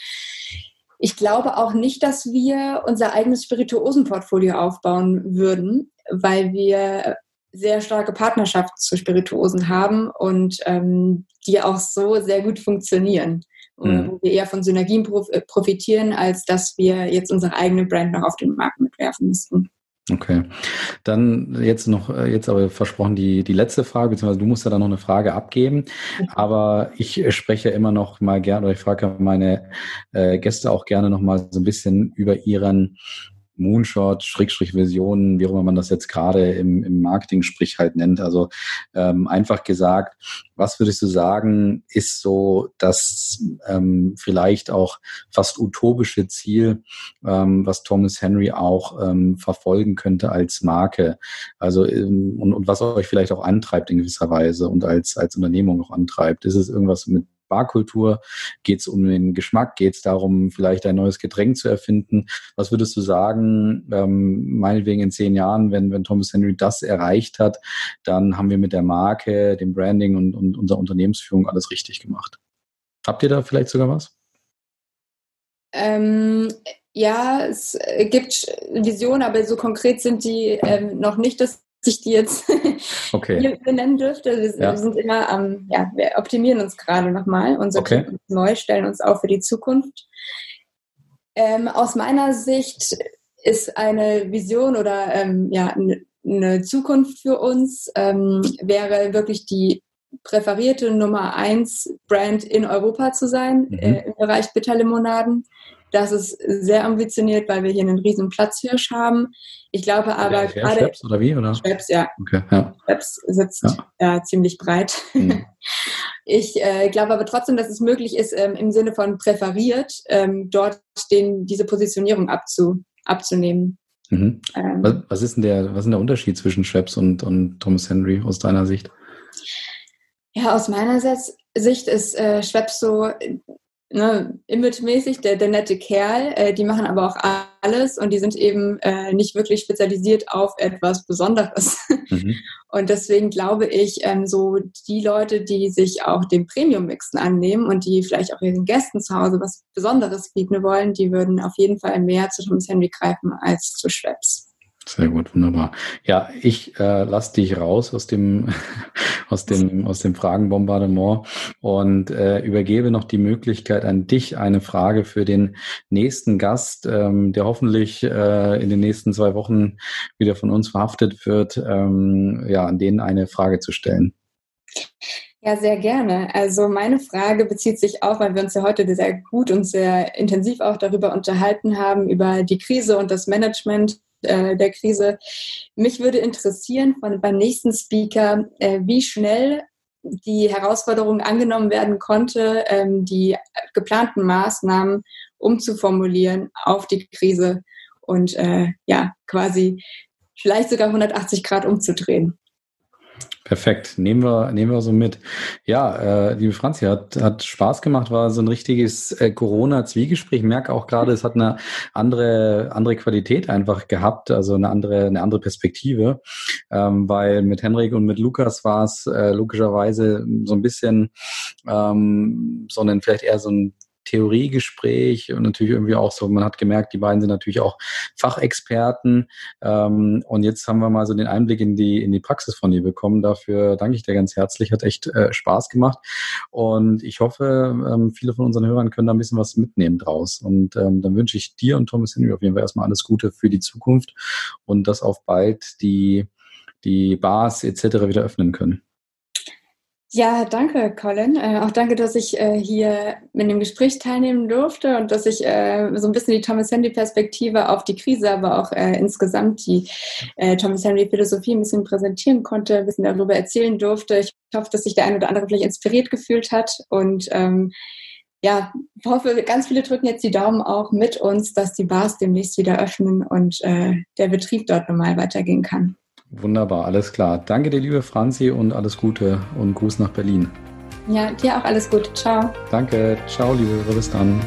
Ich glaube auch nicht, dass wir unser eigenes Spirituosenportfolio aufbauen würden, weil wir sehr starke Partnerschaften zu Spirituosen haben und ähm, die auch so sehr gut funktionieren mhm. wo wir eher von Synergien äh, profitieren, als dass wir jetzt unsere eigene Brand noch auf den Markt mitwerfen müssten. Okay. Dann jetzt noch, äh, jetzt aber versprochen die, die letzte Frage, beziehungsweise du musst ja dann noch eine Frage abgeben. Aber ich spreche immer noch mal gerne, oder ich frage meine äh, Gäste auch gerne noch mal so ein bisschen über ihren Moonshot, Schrägstrich Visionen, wie auch immer man das jetzt gerade im, im Marketing-Sprich halt nennt. Also ähm, einfach gesagt, was würdest du sagen, ist so das ähm, vielleicht auch fast utopische Ziel, ähm, was Thomas Henry auch ähm, verfolgen könnte als Marke? Also ähm, und, und was euch vielleicht auch antreibt in gewisser Weise und als, als Unternehmung auch antreibt. Ist es irgendwas mit Barkultur? Geht es um den Geschmack? Geht es darum, vielleicht ein neues Getränk zu erfinden? Was würdest du sagen, ähm, meinetwegen in zehn Jahren, wenn, wenn Thomas Henry das erreicht hat, dann haben wir mit der Marke, dem Branding und, und unserer Unternehmensführung alles richtig gemacht. Habt ihr da vielleicht sogar was? Ähm, ja, es gibt Visionen, aber so konkret sind die ähm, noch nicht. Das ich die jetzt okay. benennen dürfte. Wir, ja. sind immer am, ja, wir optimieren uns gerade nochmal und sortieren okay. uns neu, stellen uns auf für die Zukunft. Ähm, aus meiner Sicht ist eine Vision oder ähm, ja, eine Zukunft für uns ähm, wäre wirklich die präferierte Nummer eins Brand in Europa zu sein mhm. äh, im Bereich Bitterlimonaden Das ist sehr ambitioniert, weil wir hier einen riesen Platzhirsch haben. Ich glaube aber ja, gerade... Schweppes oder wie? Oder? Schweppes, ja. Okay, ja. Schweppes sitzt ja. ja ziemlich breit. Mhm. Ich äh, glaube aber trotzdem, dass es möglich ist, ähm, im Sinne von präferiert, ähm, dort den, diese Positionierung abzu, abzunehmen. Mhm. Ähm, was, was, ist denn der, was ist denn der Unterschied zwischen Schweppes und, und Thomas Henry aus deiner Sicht? Ja, aus meiner Sicht ist äh, Schweppes so ne, image-mäßig der, der nette Kerl. Äh, die machen aber auch alles und die sind eben äh, nicht wirklich spezialisiert auf etwas Besonderes. Mhm. Und deswegen glaube ich, ähm, so die Leute, die sich auch dem Premium-Mixen annehmen und die vielleicht auch ihren Gästen zu Hause was Besonderes bieten wollen, die würden auf jeden Fall mehr zu Thomas Henry greifen als zu Schweppes. Sehr gut, wunderbar. Ja, ich äh, lasse dich raus aus dem aus dem aus dem Fragenbombardement und äh, übergebe noch die Möglichkeit an dich eine Frage für den nächsten Gast, ähm, der hoffentlich äh, in den nächsten zwei Wochen wieder von uns verhaftet wird, ähm, ja, an denen eine Frage zu stellen. Ja, sehr gerne. Also meine Frage bezieht sich auch, weil wir uns ja heute sehr gut und sehr intensiv auch darüber unterhalten haben, über die Krise und das Management äh, der Krise. Mich würde interessieren von, beim nächsten Speaker, äh, wie schnell die Herausforderung angenommen werden konnte, ähm, die geplanten Maßnahmen umzuformulieren auf die Krise und äh, ja, quasi vielleicht sogar 180 Grad umzudrehen. Perfekt, nehmen wir, nehmen wir so mit. Ja, äh, liebe Franzi, hat, hat Spaß gemacht, war so ein richtiges äh, Corona-Zwiegespräch. Merke auch gerade, es hat eine andere, andere Qualität einfach gehabt, also eine andere, eine andere Perspektive, ähm, weil mit Henrik und mit Lukas war es äh, logischerweise so ein bisschen, ähm, sondern vielleicht eher so ein Theoriegespräch und natürlich irgendwie auch so, man hat gemerkt, die beiden sind natürlich auch Fachexperten. Ähm, und jetzt haben wir mal so den Einblick in die, in die Praxis von dir bekommen. Dafür danke ich dir ganz herzlich, hat echt äh, Spaß gemacht. Und ich hoffe, ähm, viele von unseren Hörern können da ein bisschen was mitnehmen draus. Und ähm, dann wünsche ich dir und Thomas Henry auf jeden Fall erstmal alles Gute für die Zukunft und dass auf bald die, die Bars etc. wieder öffnen können. Ja, danke, Colin. Äh, auch danke, dass ich äh, hier in dem Gespräch teilnehmen durfte und dass ich äh, so ein bisschen die Thomas Henry-Perspektive auf die Krise, aber auch äh, insgesamt die äh, Thomas Henry-Philosophie ein bisschen präsentieren konnte, ein bisschen darüber erzählen durfte. Ich hoffe, dass sich der eine oder andere vielleicht inspiriert gefühlt hat und ähm, ja, hoffe, ganz viele drücken jetzt die Daumen auch mit uns, dass die Bars demnächst wieder öffnen und äh, der Betrieb dort normal weitergehen kann. Wunderbar, alles klar. Danke dir, liebe Franzi, und alles Gute und Gruß nach Berlin. Ja, dir auch alles Gute. Ciao. Danke. Ciao, liebe. Bis dann.